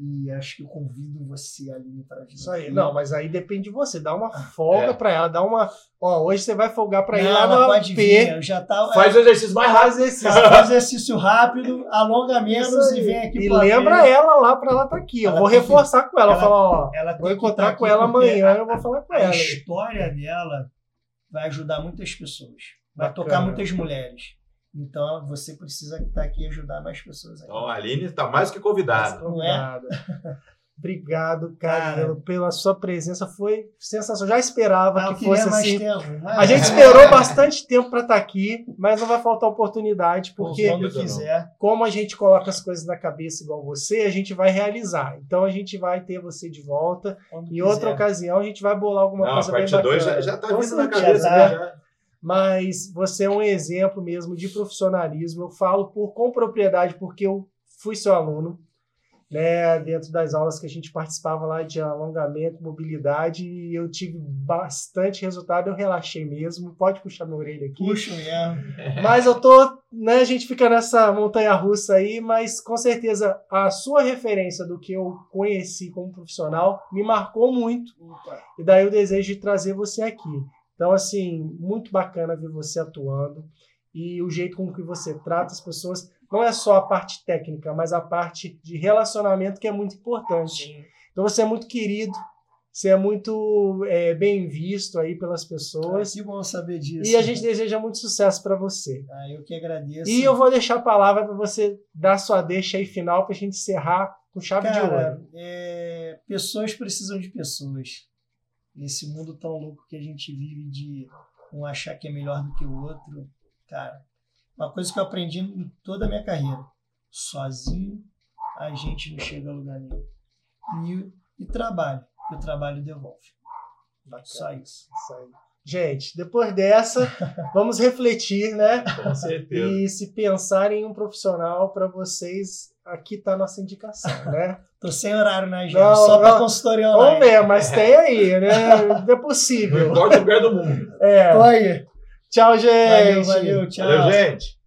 S4: e acho que eu convido você, Aline, para vir
S3: Isso aí.
S4: aqui.
S3: Não, mas aí depende de você. Dá uma folga
S2: É.
S3: pra ela, dá uma. Ó, hoje você vai folgar pra ir lá
S4: ela
S3: no
S4: pode
S3: P.
S4: vir, eu já tá,
S2: Faz o exercício mais rápido.
S3: Faz esse.
S4: faz exercício rápido, alonga menos e vem aqui
S3: E lembra
S4: AP.
S3: ela lá pra ela estar aqui. Eu
S4: Ela
S3: vou
S4: tem que-
S3: reforçar com ela.
S4: ela-
S3: falar, ó,
S4: Ela
S3: vou encontrar
S4: tá
S3: com
S4: aqui
S3: ela amanhã,
S4: a-
S3: eu vou falar com
S4: a
S3: ela.
S4: história dela vai ajudar muitas pessoas. vai
S3: Bacana.
S4: tocar muitas mulheres. Então você precisa estar aqui e ajudar mais pessoas aí.
S2: Então a Aline está mais que convidada.
S4: Não é?
S3: Obrigado. Cara,
S4: Cara.
S3: pela sua presença. Foi sensacional. Já esperava
S4: Ah,
S3: que fosse
S4: mais
S3: assim.
S4: tempo. mas-
S3: A gente esperou bastante tempo para estar aqui, mas não vai faltar oportunidade, porque
S2: não.
S4: quiser.
S3: como a gente coloca as coisas na cabeça igual você, a gente vai realizar. Então a gente vai ter você de volta.
S4: Quando
S3: Em outra
S4: quiser.
S3: ocasião a gente vai bolar alguma
S2: Não, a
S3: coisa bem
S2: parte 2
S3: bacana.
S2: já, já tá vindo na cabeça.
S4: né?
S2: né? Já.
S3: Mas você é um exemplo mesmo de profissionalismo. Eu falo por, com propriedade porque eu fui seu aluno, né, dentro das aulas que a gente participava lá de alongamento, mobilidade, e eu tive bastante resultado. Eu relaxei mesmo. Pode puxar minha orelha aqui.
S4: Puxo mesmo.
S3: Mas eu tô, né, a gente fica nessa montanha russa aí, mas com certeza a sua referência do que eu conheci como profissional me marcou muito. E daí o desejo de trazer você aqui. Então, assim, muito bacana ver você atuando e o jeito com que você trata as pessoas. Não é só a parte técnica, mas a parte de relacionamento que é muito importante.
S4: Sim.
S3: Então, você é muito querido, você é muito é, bem visto aí pelas pessoas.
S4: Que bom saber disso.
S3: E a gente deseja muito sucesso para você.
S4: Ah, eu que agradeço.
S3: E eu vou deixar a palavra para você dar sua deixa aí final para a gente encerrar com chave de
S4: Cara,
S3: ouro.
S4: é, pessoas precisam de pessoas. Nesse mundo tão louco que a gente vive de um achar que é melhor do que o outro, cara, uma coisa que eu aprendi em toda a minha carreira: sozinho a gente não chega a lugar nenhum. E, e trabalho, que o trabalho devolve. Só isso.
S3: Isso aí. Gente, depois dessa, vamos refletir, né?
S2: Com certeza.
S3: E se pensar em um profissional para vocês, aqui está a nossa indicação, né?
S4: Tô sem horário na agenda,
S3: Não,
S4: só para
S3: não.
S4: consultoria
S3: Vamos
S4: online.
S3: ver, mas tem aí, né? É
S2: Não
S3: possível.
S2: importa o lugar do mundo.
S3: É.
S4: Olha,
S3: Tchau, gente.
S4: valeu, valeu, tchau.
S2: Valeu, gente.